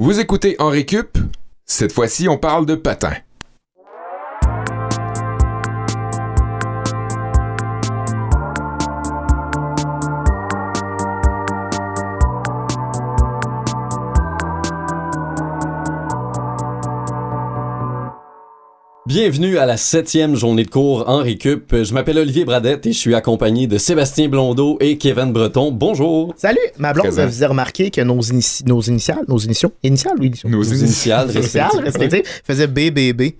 Vous écoutez en récup. Cette fois-ci, on parle de patin. Bienvenue à la septième journée de cours en récup. Je m'appelle Olivier Bradette et je suis accompagné de Sébastien Blondeau et Kevin Breton. Bonjour. Salut! Ma blonde vous faisait remarquer que nos, inici- nos initiales, nos initiaux, initiales ou initiaux? Nos Nos initiales initiales respectives. respectives faisaient BBB.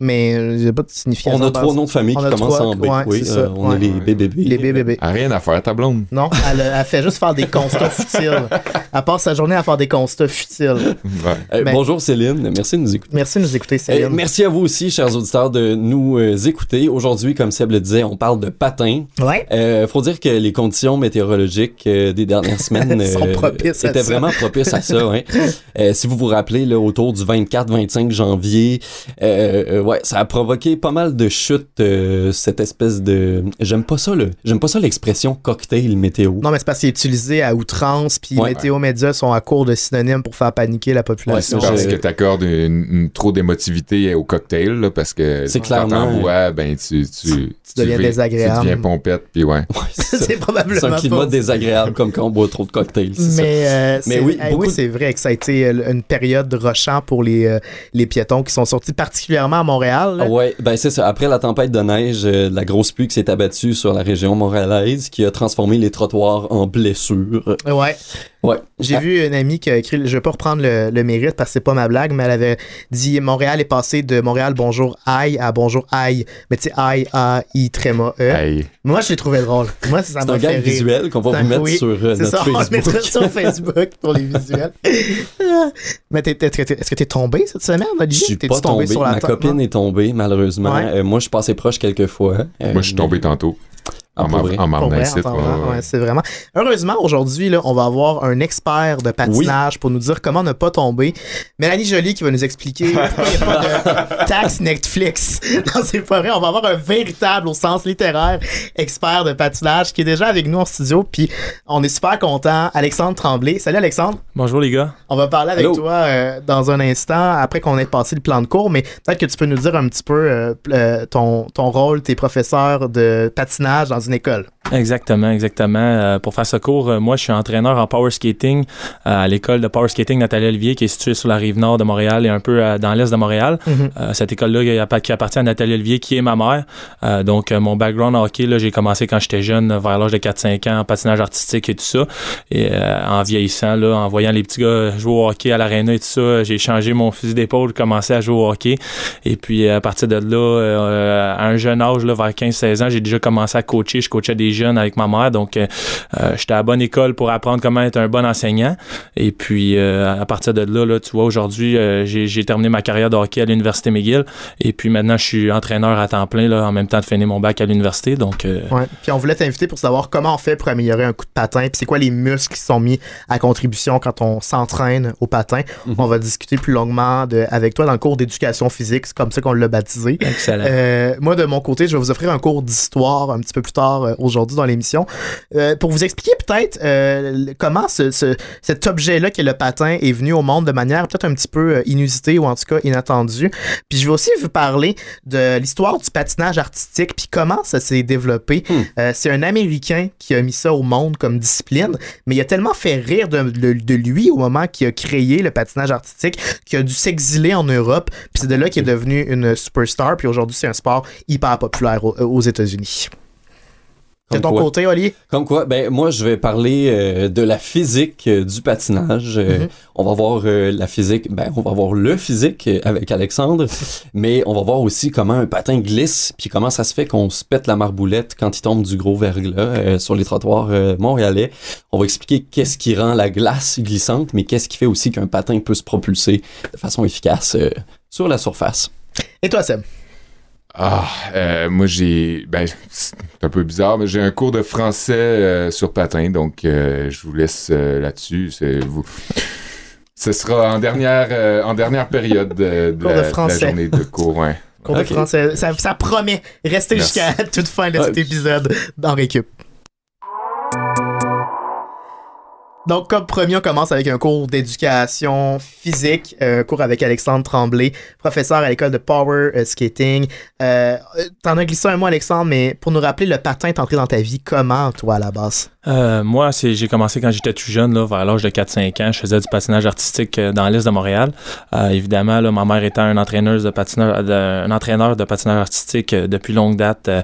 Mais euh, j'ai pas de signification. On a trois noms de famille On qui a commencent en B. ouais, oui, c'est euh, on ouais. est les BBB. Les BBB. A rien à faire, ta blonde. Non, elle, a- elle fait juste faire des constats futiles. Elle passe sa journée à faire des constats futiles. Ouais. Mais- Bonjour Céline, merci de nous écouter. Merci de nous écouter, Euh, Céline. merci à vous aussi, chers auditeurs, de nous euh, écouter. Aujourd'hui, comme Seb le disait, on parle de patin. Ouais. Euh, faut dire que les conditions météorologiques euh, des dernières semaines Sont propices à étaient ça. vraiment propices à ça. Euh, si vous vous rappelez, là, autour du 24-25 janvier, euh, euh, ouais, ça a provoqué pas mal de chutes. euh, cette espèce de, j'aime pas ça le, j'aime pas ça l'expression cocktail météo. Non, mais c'est parce qu'il est utilisé à outrance, puis Ouais. météo médias sont à court de synonymes pour faire paniquer la population. Ouais, Parce je- que t'accordes une, une trop d'émotivité au cocktail, là, parce que C'est clairement- bois, ben tu, tu, tu, deviens vis- désagréable. Tu deviens pompette, puis ouais. Ouais, c'est ça. c'est probablement C'est un climat pas- désagréable comme quand on boit trop de cocktails. c'est ça. Mais, euh, Mais c'est- oui, eh beaucoup oui, de- c'est vrai que ça a été euh, une période rochant pour les, euh, les piétons qui sont sortis particulièrement à Montréal. là. Ah Ouais, ben c'est ça. Après la tempête de neige, euh, la grosse pluie qui s'est abattue sur la région montréalaise, qui a transformé les trottoirs en blessures. Ouais. Ouais. J'ai Ah, vu une amie qui a écrit, je vais pas reprendre le, le mérite parce que c'est pas ma blague, mais elle avait dit Montréal est passé de Montréal bonjour aïe à bonjour aïe. Mais tu sais, aïe, A, I, tréma, E. Moi, je l'ai trouvé drôle. Moi, ça C'est m'a un fait gag rire. visuel qu'on va vous mettre oui, sur euh, notre ça, on le mettra Facebook. sur Facebook pour les visuels. Mais est-ce que t'es tombé cette semaine, Je suis pas tombé. sur la Ma copine non? est tombée, malheureusement. Ouais. Euh, moi, je suis passé proche quelques fois. Euh, Moi, je suis tombé tantôt. En vrai? en vrai, ouais, vrai, ouais. c'est vraiment. Heureusement, aujourd'hui, là, on va avoir un expert de patinage pour nous dire comment ne pas tomber. Mélanie Jolie qui va nous expliquer pourquoi il n'y a pas de taxe Netflix. Non, c'est pas vrai. On va avoir un véritable, au sens littéraire, expert de patinage qui est déjà avec nous en studio. Puis on est super content. Alexandre Tremblay. Salut Alexandre. Bonjour les gars. On va parler avec toi euh, dans un instant après qu'on ait passé le plan de cours, mais peut-être que tu peux nous dire un petit peu euh, euh, ton, ton rôle, tes professeurs de patinage dans une école. Exactement, exactement. Euh, pour faire ce cours, euh, moi je suis entraîneur en power skating euh, à l'école de power skating Nathalie Olivier qui est située sur la rive nord de Montréal et un peu dans l'est de Montréal. Mhm. Cette école-là qui appa- qui appartient à Nathalie Olivier qui est ma mère. Donc mon background en hockey, là, j'ai commencé quand j'étais jeune, vers l'âge de 4-5 ans, en patinage artistique et tout ça. Et en vieillissant, là, en voyant les petits gars jouer au hockey à l'aréna et tout ça, j'ai changé mon fusil d'épaule, commencé à jouer au hockey. Et puis à partir de là, à un jeune âge, là, vers 15-16 ans, j'ai déjà commencé à coacher. Je coachais des jeunes avec ma mère. Donc euh, euh, j'étais à la bonne école pour apprendre comment être un bon enseignant. Et puis euh, à partir de là, là tu vois, aujourd'hui, euh, j'ai terminé ma carrière de hockey à l'Université McGill. Et puis maintenant, je suis entraîneur à temps plein, là, en même temps de finir mon bac à l'université. Donc Ouais. Puis on voulait t'inviter pour savoir comment on fait pour améliorer un coup de patin, puis c'est quoi les muscles qui sont mis à contribution quand on s'entraîne au patin? Mhm. On va discuter plus longuement de, avec toi dans le cours d'éducation physique, c'est comme ça qu'on l'a baptisé. excellent. Moi, de mon côté, je vais vous offrir un cours d'histoire un petit peu plus tard euh, aujourd'hui dans l'émission euh, pour vous expliquer peut-être euh, comment ce, ce- cet objet-là qui est le patin est venu au monde de manière peut-être un petit peu inusitée ou en tout cas inattendue. Puis je vais aussi vous parler de l'histoire du patinage artistique puis comment ça s'est développé. Hmm. Euh, c'est un Américain qui a mis ça au monde comme discipline, mais il a tellement fait rire de, de- de lui au moment qu'il a créé le patinage artistique qu'il a dû s'exiler en Europe. Puis c'est de là qu'il est devenu une superstar. Puis aujourd'hui, c'est un sport hyper populaire aux, aux États-Unis. De ton quoi? côté, Oli? Comme quoi, ben moi je vais parler euh, de la physique euh, du patinage. Euh, Mhm. On va voir euh, la physique, ben on va voir le physique euh, avec Alexandre, mais on va voir aussi comment un patin glisse, puis comment ça se fait qu'on se pète la marboulette quand il tombe du gros verglas euh, sur les trottoirs euh, montréalais. On va expliquer qu'est-ce qui rend la glace glissante, mais qu'est-ce qui fait aussi qu'un patin peut se propulser de façon efficace euh, sur la surface. Et toi, Seb? Ah, euh, moi j'ai. Ben, c'est un peu bizarre, mais j'ai un cours de français euh, sur patin, donc euh, je vous laisse euh, là-dessus. C'est vous. Ce sera en dernière, euh, en dernière période de, de Cours de la, de la français. journée de cours. Ouais. Cours de français. Ça, ça promet. Restez jusqu'à toute fin de cet épisode dans Récup. Donc, comme premier, on commence avec un cours d'éducation physique, un cours avec Alexandre Tremblay, professeur à l'école de Power euh, Skating. Euh, T'en as glissé un mot, Alexandre, mais pour nous rappeler, le patin est entré dans ta vie comment, toi, à la base? Euh, moi, j'ai commencé quand j'étais tout jeune, là, vers l'âge de 4-5 ans. Je faisais du patinage artistique euh, dans l'est de Montréal. Euh, évidemment, là, ma mère étant un entraîneur de un entraîneur de patinage artistique euh, depuis longue date, euh,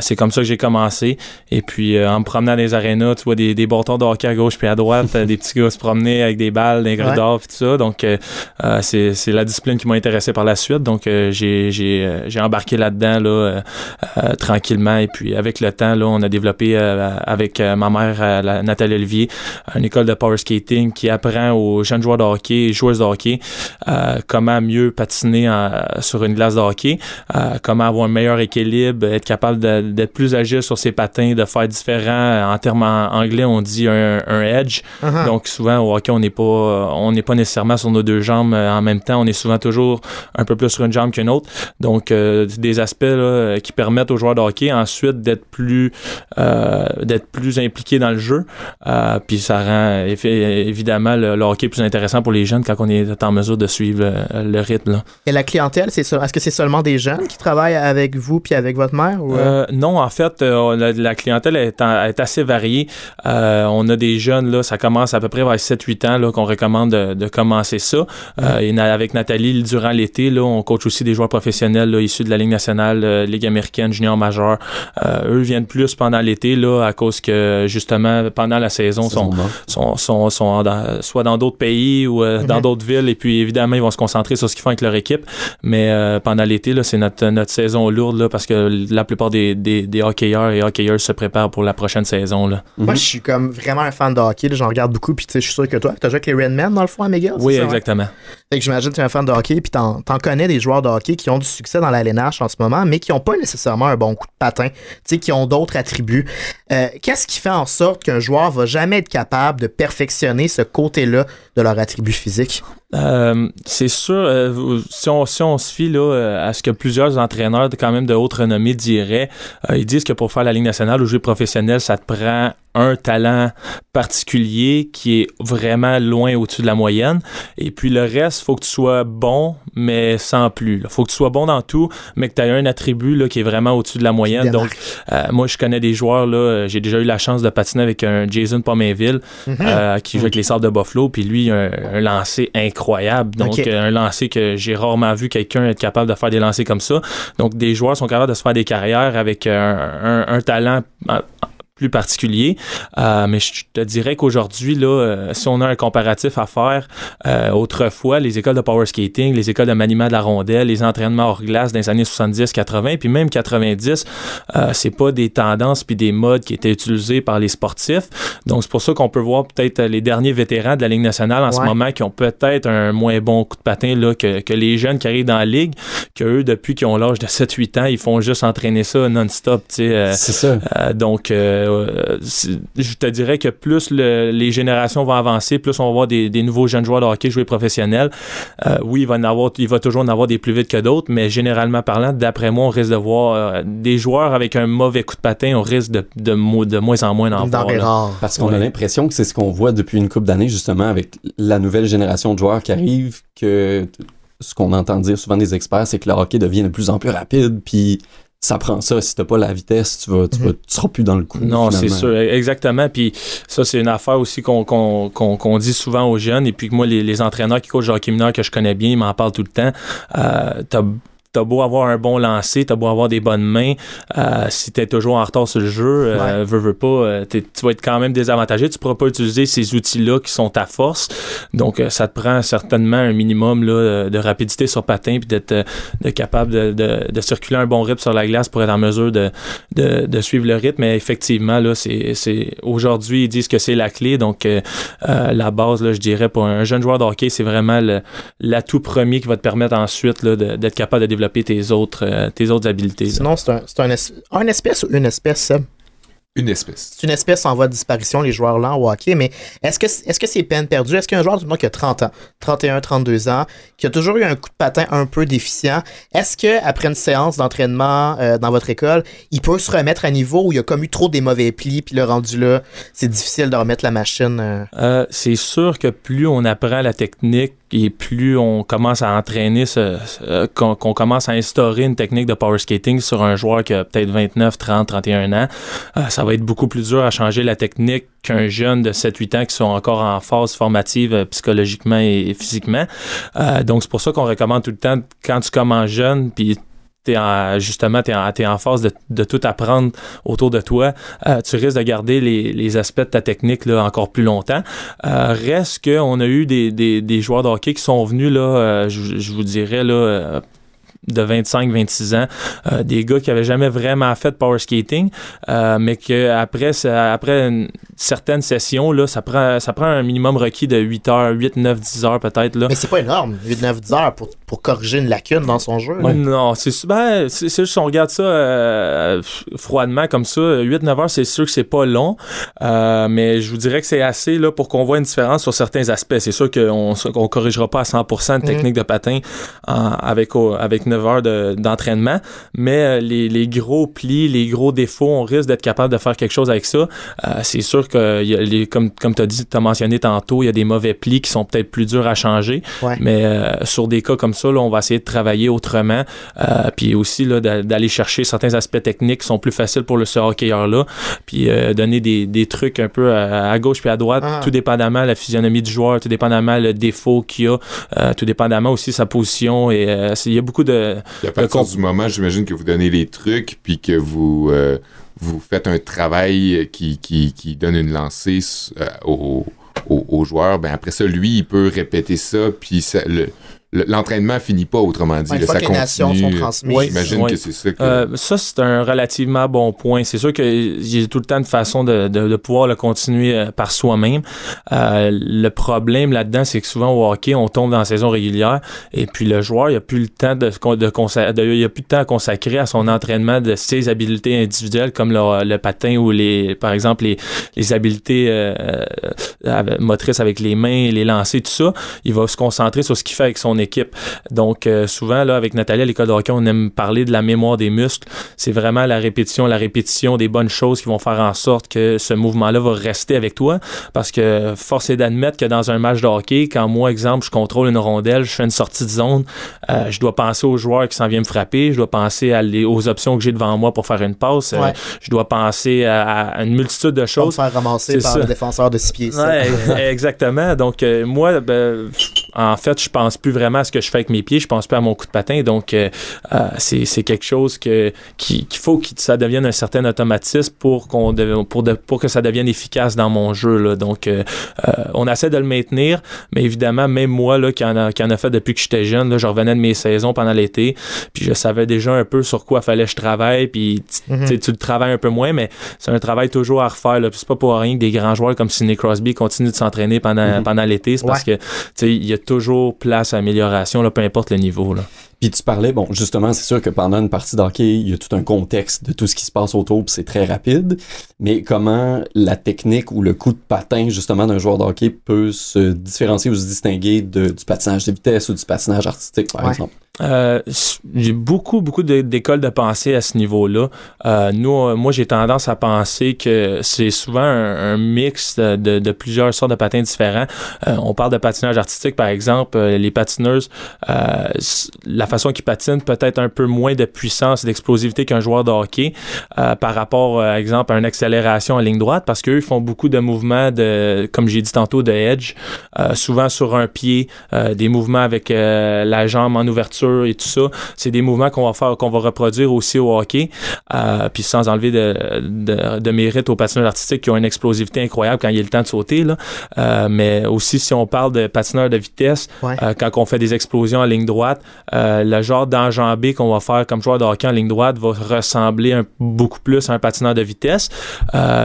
c'est comme ça que j'ai commencé. Et puis, en me promenant dans les arénas, tu vois des, des bâtons de hockey à gauche puis à droite, des petits gars se promener avec des balles, des corridors puis tout ça. Donc, c'est c'est la discipline qui m'a intéressé par la suite. Donc, j'ai embarqué là-dedans là tranquillement. Et puis, avec le temps, là, on a développé avec ma mère, la, Nathalie Olivier, une école de power skating qui apprend aux jeunes joueurs de hockey et joueuses de hockey euh, comment mieux patiner sur une glace de hockey, euh, comment avoir un meilleur équilibre, être capable d'être plus agile sur ses patins, de faire différent. En termes anglais, on dit un, edge. Uh-huh. Donc souvent au hockey, on n'est pas on n'est pas nécessairement sur nos deux jambes euh, en même temps. On est souvent toujours un peu plus sur une jambe qu'une autre. Donc des aspects qui permettent aux joueurs de hockey ensuite d'être plus d'être plus impliqués dans le jeu. puis ça rend évidemment le, hockey plus intéressant pour les jeunes quand on est en mesure de suivre euh, le rythme. Et la clientèle, c'est est-ce que c'est seulement des jeunes qui travaillent avec vous puis avec votre mère? Ou... Euh? Euh, non, en fait, la, clientèle est, assez variée. on a des jeunes, là, ça commence à peu près vers 7-8 ans là, qu'on recommande de, commencer ça. et avec Nathalie, durant l'été, là, on coach aussi des joueurs professionnels là, issus de la Ligue nationale, Ligue américaine, junior majeur. eux viennent plus pendant l'été là, à cause que justement pendant la saison sont, sont, sont, sont soit dans d'autres pays ou euh, dans mhm. d'autres villes. Et puis, évidemment, ils vont se concentrer sur ce qu'ils font avec leur équipe. Mais euh, pendant l'été, c'est notre, notre saison lourde là, parce que la plupart des, des, des hockeyeurs et hockeyeurs se préparent pour la prochaine saison. Là. Moi, mhm. je suis comme vraiment un fan de hockey. J'en regarde beaucoup. Puis, je suis sûr que toi, tu as joué avec les Redmen dans le fond à McGill. Oui, exactement. Fait que j'imagine que tu es un fan de hockey. Puis, t'en, en connais des joueurs de hockey qui ont du succès dans la LNH en ce moment, mais qui n'ont pas nécessairement un bon coup de patin, qui ont d'autres attributs. Euh, qu'est-ce qui fait en sorte qu'un joueur va jamais être capable de perfectionner ce côté-là de leur attribut physique? Euh, c'est sûr, euh, si, on, si on se fie là, euh, à ce que plusieurs entraîneurs de, quand même de haute renommée diraient, ils disent que pour faire la Ligue nationale ou jouer professionnel, ça te prend un talent particulier qui est vraiment loin au-dessus de la moyenne. Et puis le reste, faut que tu sois bon, mais sans plus. Il faut que tu sois bon dans tout, mais que tu aies un attribut là, qui est vraiment au-dessus de la moyenne. Donc, moi, je connais des joueurs, là, j'ai déjà eu la chance de patiner avec un Jason Pomainville mm-hmm. qui joue avec les Sables de Buffalo, puis lui, un, un lancer incroyable incroyable. Donc, un lancer que j'ai rarement vu quelqu'un être capable de faire des lancers comme ça. Donc, des joueurs sont capables de se faire des carrières avec un, un talent plus particulier. Euh, mais je te dirais qu'aujourd'hui, là, euh, si on a un comparatif à faire, euh, autrefois, les écoles de power skating, les écoles de maniement de la rondelle, les entraînements hors glace dans les années 70, 80, puis même 90, c'est pas des tendances puis des modes qui étaient utilisés par les sportifs. Donc, c'est pour ça qu'on peut voir peut-être les derniers vétérans de la Ligue nationale en ce moment qui ont peut-être un moins bon coup de patin là, que, que les jeunes qui arrivent dans la Ligue, que eux, depuis qu'ils ont l'âge de 7-8 ans, ils font juste entraîner ça non-stop. c'est ça. donc, euh, je te dirais que plus les générations vont avancer, plus on va voir des, nouveaux jeunes joueurs de hockey jouer professionnel. Euh, oui, il va, en avoir, il va toujours en avoir des plus vite que d'autres, mais généralement parlant, d'après moi, on risque de voir euh, des joueurs avec un mauvais coup de patin, on risque de, de, moins en moins d'en voir. Parce qu'on a l'impression que c'est ce qu'on voit depuis une couple d'années, justement, avec la nouvelle génération de joueurs qui arrive, que ce qu'on entend dire souvent des experts, c'est que le hockey devient de plus en plus rapide, puis ça prend ça. Si t'as pas la vitesse, tu vas, tu, vas, mhm. seras plus dans le coup. Non, c'est sûr, exactement. Puis ça, c'est une affaire aussi qu'on qu'on dit souvent aux jeunes. Et puis moi, les, les entraîneurs qui coachent hockey mineur que je connais bien, ils m'en parlent tout le temps. Euh, t'as beau avoir un bon lancer, t'as beau avoir des bonnes mains, euh, si t'es toujours en retard sur le jeu, euh, veux, veux pas, euh, tu vas être quand même désavantagé. Tu pourras pas utiliser ces outils-là qui sont ta force. Donc, euh, ça te prend certainement un minimum là, de rapidité sur patin puis d'être capable de, de, de, circuler un bon rythme sur la glace pour être en mesure de, de, de suivre le rythme. Mais effectivement, là, c'est aujourd'hui, ils disent que c'est la clé. Donc, la base, là, je dirais, pour un jeune joueur de hockey, c'est vraiment l'atout premier qui va te permettre ensuite d'être capable de développer tes autres, euh, tes autres habiletés. Sinon, c'est un, un, un, espèce ou une espèce, Une espèce. C'est une espèce en voie de disparition, les joueurs lents au hockey, mais est-ce que est-ce que c'est peine perdue? Est-ce qu'un joueur du qui a 30 ans, 31, 32 ans, qui a toujours eu un coup de patin un peu déficient, est-ce que après une séance d'entraînement euh, dans votre école, il peut se remettre à niveau où il a comme eu trop des mauvais plis, puis le rendu là, c'est difficile de remettre la machine? euh? Euh, c'est sûr que plus on apprend la technique et plus on commence à entraîner, ce, qu'on, commence à instaurer une technique de power skating sur un joueur qui a peut-être 29, 30, 31 ans, euh, ça va être beaucoup plus dur à changer la technique qu'un jeune de 7-8 ans qui sont encore en phase formative euh, psychologiquement et, et physiquement. Euh, donc c'est pour ça qu'on recommande tout le temps quand tu commences jeune, puis t'es en, justement, tu es en, t'es en phase de, de tout apprendre autour de toi, euh, tu risques de garder les, les aspects de ta technique là, encore plus longtemps. Euh, reste qu'on a eu des, des, des joueurs de hockey qui sont venus, là, euh, je, je vous dirais, là, euh, de 25-26 ans, euh, des gars qui avaient jamais vraiment fait de power skating, euh, mais que après, ça- après une certaine session, là, ça prend, ça prend un minimum requis de 8 heures, 8, 9, 10 heures peut-être. Là. Mais c'est pas énorme, 8-9 heures pour, pour corriger une lacune dans son jeu. Non, c'est ben, c'est c'est juste si on regarde ça euh, froidement comme ça, 8-9 heures, c'est sûr que c'est pas long, mais je vous dirais que c'est assez là, pour qu'on voit une différence sur certains aspects. C'est sûr qu'on ne corrigera pas à 100% de technique de patin avec, avec 9 heures de- d'entraînement, mais euh, les, les gros plis, les gros défauts, on risque d'être capable de faire quelque chose avec ça. Euh, c'est sûr que, il y a les, comme, comme tu as dit, tu as mentionné tantôt, il y a des mauvais plis qui sont peut-être plus durs à changer, Ouais. mais euh, sur des cas comme ça, là, on va essayer de travailler autrement. Euh, puis aussi d'aller chercher certains aspects techniques qui sont plus faciles pour le ce hockeyeur-là. Puis donner des, des trucs un peu à, à gauche puis à droite, Ah. tout dépendamment la physionomie du joueur, tout dépendamment le défaut qu'il a, tout dépendamment aussi sa position. Et il y a beaucoup de. Puis à partir Le du moment, j'imagine que vous donnez les trucs, puis que vous, euh, vous faites un travail qui, qui, qui donne une lancée euh, au, au, au joueur, ben après ça, lui, il peut répéter ça, puis ça- le- l'entraînement finit pas, autrement dit. Ouais, là, ça que les nations sont continue. transmises. Oui, J'imagine oui. que c'est ça que... Euh, ça, c'est un relativement bon point. C'est sûr qu'il y a tout le temps une façon de, de, de pouvoir le continuer euh, par soi-même. Euh, le problème là-dedans, c'est que souvent au hockey, on tombe dans la saison régulière et puis le joueur, il a plus le temps de, de, de- il a plus de temps à consacrer à son entraînement de ses habiletés individuelles comme le, le patin ou les, par exemple, les, les habiletés euh, euh, motrices avec les mains, les lancers, tout ça. Il va se concentrer sur ce qu'il fait avec son équipe. Donc, euh, souvent, là, avec Nathalie à l'école de hockey, on aime parler de la mémoire des muscles. C'est vraiment la répétition, la répétition des bonnes choses qui vont faire en sorte que ce mouvement-là va rester avec toi. Parce que force est d'admettre que dans un match de hockey, quand moi, exemple, je contrôle une rondelle, je fais une sortie de zone, euh, je dois penser au joueur qui s'en vient me frapper, je dois penser à les- aux options que j'ai devant moi pour faire une passe, euh, je dois penser à, à une multitude de choses. faire ramasser par ça. le défenseur de 6 pieds. Ouais, exactement. Donc, moi, ben, en fait, je pense plus vraiment à ce que je fais avec mes pieds, je pense plus à mon coup de patin. Donc, euh, euh, c'est c'est quelque chose que qui- qu'il faut que ça devienne un certain automatisme pour, qu'on de- pour, de- pour que ça devienne efficace dans mon jeu. Là. Donc, euh, euh, on essaie de le maintenir, mais évidemment, même moi, là, qui en a, qui en a fait depuis que j'étais jeune, là, je revenais de mes saisons pendant l'été, puis je savais déjà un peu sur quoi fallait que je travaille, puis tu- Mhm. tu le travailles un peu moins, mais c'est un travail toujours à refaire. là. Puis C'est pas pour rien que des grands joueurs comme Sidney Crosby continuent de s'entraîner pendant, Mhm. pendant l'été. C'est parce que tu sais, il y a toujours place à amélioration, là, peu importe le niveau. Là. Puis tu parlais, bon, justement, c'est sûr que pendant une partie d'hockey, il y a tout un contexte de tout ce qui se passe autour, puis c'est très rapide. Mais comment la technique ou le coup de patin, justement, d'un joueur de hockey peut se différencier ou se distinguer de- du patinage de vitesse ou du patinage artistique, par Ouais. exemple? Euh, j'ai beaucoup, beaucoup d'écoles de pensée à ce niveau-là. Euh, nous, moi, j'ai tendance à penser que c'est souvent un, mix de, plusieurs sortes de patins différents. Euh, on parle de patinage artistique, par exemple. euh, les patineuses, euh, la façon qu'ils patinent peut-être un peu moins de puissance et d'explosivité qu'un joueur de hockey euh, par rapport, par exemple, à une accélération en ligne droite parce qu'eux font beaucoup de mouvements de, comme j'ai dit tantôt, de edge, souvent sur un pied, des mouvements avec la jambe en ouverture et tout ça. C'est des mouvements qu'on va faire, qu'on va reproduire aussi au hockey, euh, puis sans enlever de, de, de mérite aux patineurs artistiques qui ont une explosivité incroyable quand il est le temps de sauter. Là. Euh, mais aussi, si on parle de patineurs de vitesse, Ouais. euh, quand on fait des explosions en ligne droite, le genre d'enjambé qu'on va faire comme joueur de hockey en ligne droite va ressembler beaucoup plus à un patineur de vitesse.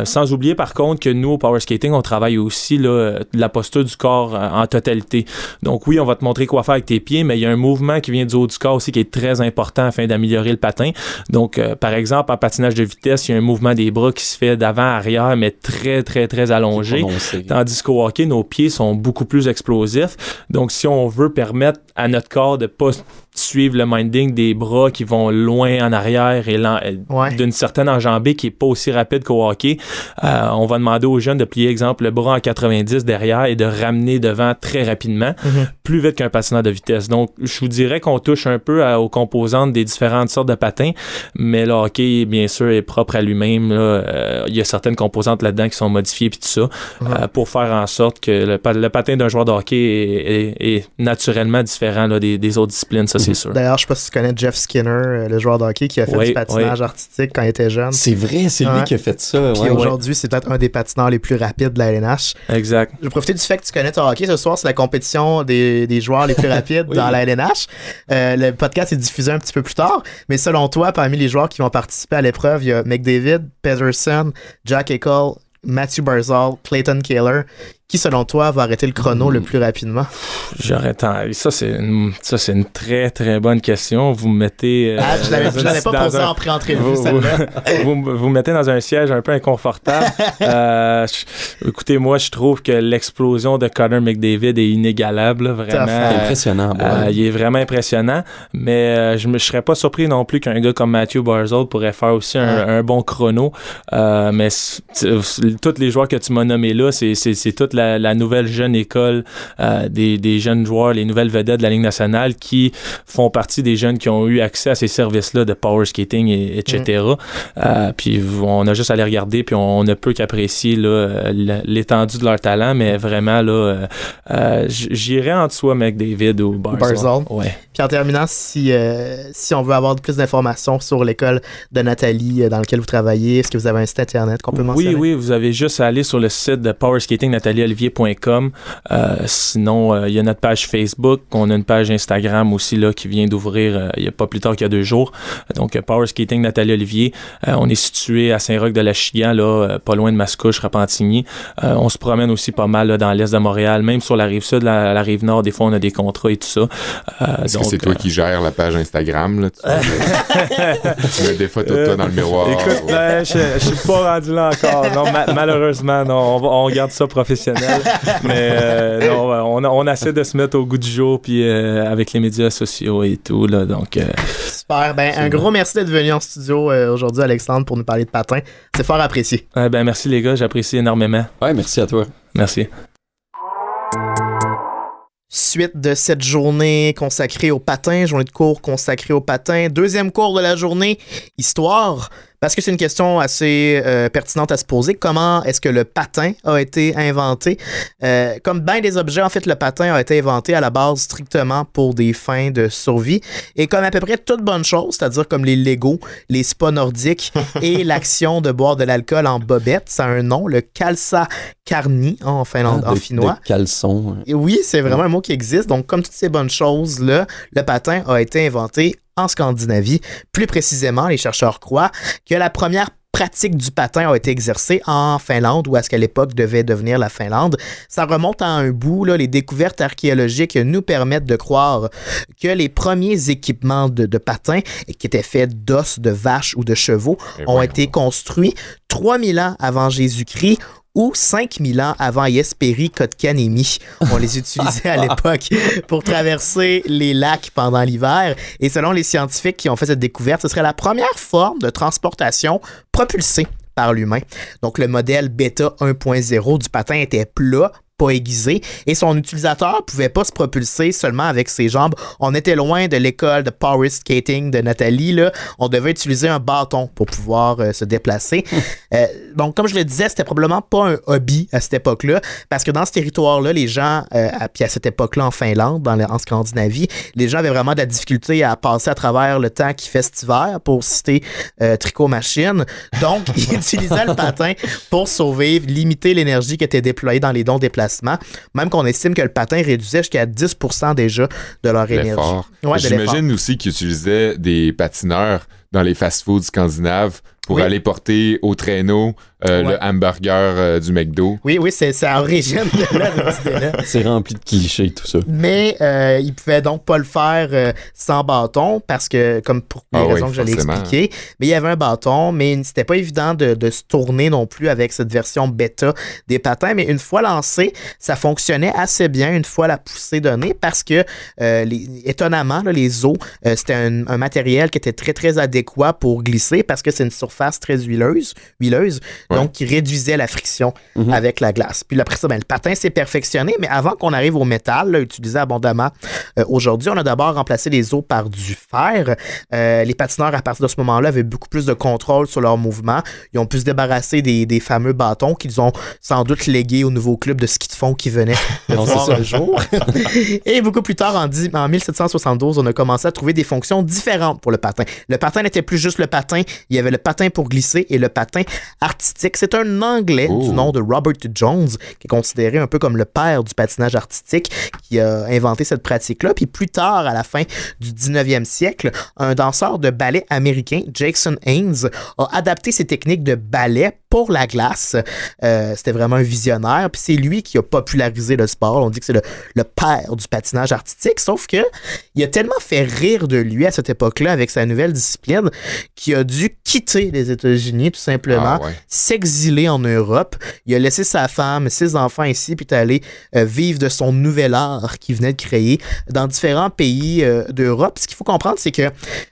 sans oublier par contre que nous, au power skating, on travaille aussi là, la posture du corps en totalité. Donc oui, on va te montrer quoi faire avec tes pieds, mais il y a un mouvement qui vient du haut du corps aussi qui est très important afin d'améliorer le patin. Donc, par exemple, en patinage de vitesse, il y a un mouvement des bras qui se fait d'avant à arrière, mais très, très, très allongé. Tandis qu'au hockey, nos pieds sont beaucoup plus explosifs. Donc, si on veut permettre à notre corps de pas suivre le minding des bras qui vont loin en arrière et d'une certaine enjambée qui est pas aussi rapide qu'au hockey, euh, on va demander aux jeunes de plier, exemple, le bras en 90 derrière et de ramener devant très rapidement, mm-hmm. plus vite qu'un patineur de vitesse. Donc, je vous dirais qu'on touche un peu aux composantes des différentes sortes de patins, mais le hockey, bien sûr, est propre à lui-même. Euh, il y a certaines composantes là-dedans qui sont modifiées puis tout ça, euh, pour faire en sorte que le, patin d'un joueur de hockey est, naturellement différent des, des, autres disciplines. Ça, D'ailleurs, je sais pas si tu connais Jeff Skinner, euh, le joueur de hockey qui a fait du patinage artistique quand il était jeune. C'est vrai, c'est lui qui a fait ça. Puis aujourd'hui, c'est peut-être un des patineurs les plus rapides de la LNH. Exact. Je vais profiter du fait que tu connais ton hockey ce soir. C'est la compétition des, des joueurs les plus rapides dans la LNH. Euh, le podcast est diffusé un petit peu plus tard. Mais selon toi, parmi les joueurs qui vont participer à l'épreuve, il y a McDavid, Pedersen, Jack Eichel, Matthew Barzal, Clayton Kaler qui, selon toi, va arrêter le chrono le plus rapidement? J'aurais Ça, c'est une, ça, c'est une très, très bonne question. Vous me mettez. Euh, ah, je l'avais, pas posé en pré-entrevue, vous, vous, vous, mettez dans un siège un peu inconfortable. euh, écoutez, moi, je trouve que l'explosion de Connor McDavid est inégalable, vraiment. impressionnant. Euh, il est vraiment impressionnant. Mais euh, je ne serais pas surpris non plus qu'un gars comme Matthew Barzell pourrait faire aussi un, un bon chrono. Euh, mais tous les joueurs que tu m'as nommés là, c'est, c'est, c'est toutes la, nouvelle jeune école euh, des, jeunes joueurs, les nouvelles vedettes de la Ligue nationale qui font partie des jeunes qui ont eu accès à ces services-là de power skating, et, etc. Mm. Euh, puis on a juste à les regarder, puis on, ne peut qu'apprécier l'étendue de leur talent, mais vraiment, là, euh, j'irais en dessous avec David ou Barzal. Ouais. Puis en terminant, si, si on veut avoir plus d'informations sur l'école de Nathalie dans laquelle vous travaillez, est-ce que vous avez un site internet qu'on peut mentionner? Oui, oui, vous avez juste à aller sur le site de Power Skating Nathalie olivier.com. Euh, sinon, euh, il y a notre page Facebook. On a une page Instagram aussi là, qui vient d'ouvrir euh, il n'y a pas plus tard qu'il y a deux jours. Donc, Power Skating Nathalie Olivier. on est situé à Saint-Roch de la Chigan, là, pas loin de Mascouche, Rapentigny. on se promène aussi pas mal dans l'est de Montréal, même sur la rive sud, la, la, rive nord. Des fois, on a des contrats et tout ça. C'est toi qui gères la page Instagram? Là, tu, mets des photos de toi dans le miroir. Écoute, ben, je, ne suis pas rendu là encore. Non, malheureusement, non. On, on garde ça professionnel. mais euh, on, on, essaie de se mettre au goût du jour puis euh, avec les médias sociaux et tout. Là, donc, euh, Super. Ben, un gros merci d'être venu en studio aujourd'hui, Alexandre, pour nous parler de patin. C'est fort apprécié. ben, merci les gars, j'apprécie énormément. Ouais, merci à toi. Merci. Suite de cette journée consacrée au patin, journée de cours consacrée au patin. Deuxième cours de la journée, histoire. Parce que c'est une question assez euh, pertinente à se poser. Comment est-ce que le patin a été inventé? Euh, comme bien des objets, en fait, le patin a été inventé à la base strictement pour des fins de survie. Et comme à peu près toutes bonnes choses, c'est-à-dire comme les Lego, les spas nordiques et l'action de boire de l'alcool en bobette, ça a un nom, le Kalsa Carni en finlandais, ah, en finnois. caleçon. Et oui, c'est vraiment un mot qui existe. Donc, comme toutes ces bonnes choses-là, le patin a été inventé en Scandinavie. Plus précisément, les chercheurs croient que la première pratique du patin a été exercée en Finlande, ou à ce qu'à l'époque devait devenir la Finlande. Ça remonte à un bout. Là, les découvertes archéologiques nous permettent de croire que les premiers équipements de, de patins, qui étaient faits d'os de vaches ou de chevaux, ont été construits 3000 ans avant Jésus-Christ ou 5000 ans avant Yesperi Kotkanemi. On les utilisait à l'époque pour traverser les lacs pendant l'hiver. Et selon les scientifiques qui ont fait cette découverte, ce serait la première forme de transportation propulsée par l'humain. Donc le modèle bêta 1.0 du patin était plat, pas aiguisé et son utilisateur pouvait pas se propulser seulement avec ses jambes. On était loin de l'école de power skating de Nathalie là. On devait utiliser un bâton pour pouvoir euh, se déplacer. euh, donc comme je le disais, c'était probablement pas un hobby à cette époque-là parce que dans ce territoire-là, les gens euh, à, puis à cette époque-là en Finlande, dans en Scandinavie, les gens avaient vraiment de la difficulté à passer à travers le temps qui fait cet hiver pour citer euh, tricot machine. Donc ils utilisaient le patin pour sauver, limiter l'énergie qui était déployée dans les dons déplacés déplacement, même qu'on estime que le patin réduisait jusqu'à 10% déjà de leur énergie. Ouais. J'imagine aussi qu'ils utilisaient des patineurs dans les fast-foods scandinaves pour Oui. aller porter au traîneau euh, Ouais. le hamburger euh, du McDo. Oui, oui, c'est à l'origine de là. C'est rempli de clichés, tout ça. Mais euh, il pouvait donc pas le faire euh, sans bâton parce que, comme pour les Ah oui, raisons que je l'ai forcément. expliqué, mais il y avait un bâton, mais c'était pas évident de, de se tourner non plus avec cette version bêta des patins. Mais une fois lancé, ça fonctionnait assez bien une fois la poussée donnée parce que, euh, les- étonnamment, là, les os, euh, c'était un, un matériel qui était très, très adéquat pour glisser parce que c'est une surface très huileuse, huileuse Ouais. donc qui réduisait la friction Mhm. avec la glace. Puis après ça, ben, le patin s'est perfectionné, mais avant qu'on arrive au métal, là, utilisé abondamment euh, aujourd'hui, on a d'abord remplacé les os par du fer. Euh, les patineurs, à partir de ce moment-là, avaient beaucoup plus de contrôle sur leurs mouvements. Ils ont pu se débarrasser des, des fameux bâtons qu'ils ont sans doute légués au nouveau club de ski de fond qui venait de Non, voir le jour. Et beaucoup plus tard, en 1772, on a commencé à trouver des fonctions différentes pour le patin. Le patin n'était plus juste le patin, il y avait le patin pour glisser et le patin artistique. C'est un Anglais Oh. du nom de Robert Jones, qui est considéré un peu comme le père du patinage artistique, qui a inventé cette pratique-là. Puis plus tard, à la fin du 19e siècle, un danseur de ballet américain, Jackson Haynes, a adapté ses techniques de ballet pour la glace. Euh, C'était vraiment un visionnaire. Puis c'est lui qui a popularisé le sport. On dit que c'est le, le père du patinage artistique. Sauf que il a tellement fait rire de lui à cette époque-là avec sa nouvelle discipline qu'il a dû quitter les États-Unis tout simplement Ah ouais. s'exiler en Europe. Il a laissé sa femme, ses enfants ici, puis est allé euh, vivre de son nouvel art qu'il venait de créer dans différents pays euh, d'Europe. Ce qu'il faut comprendre, c'est que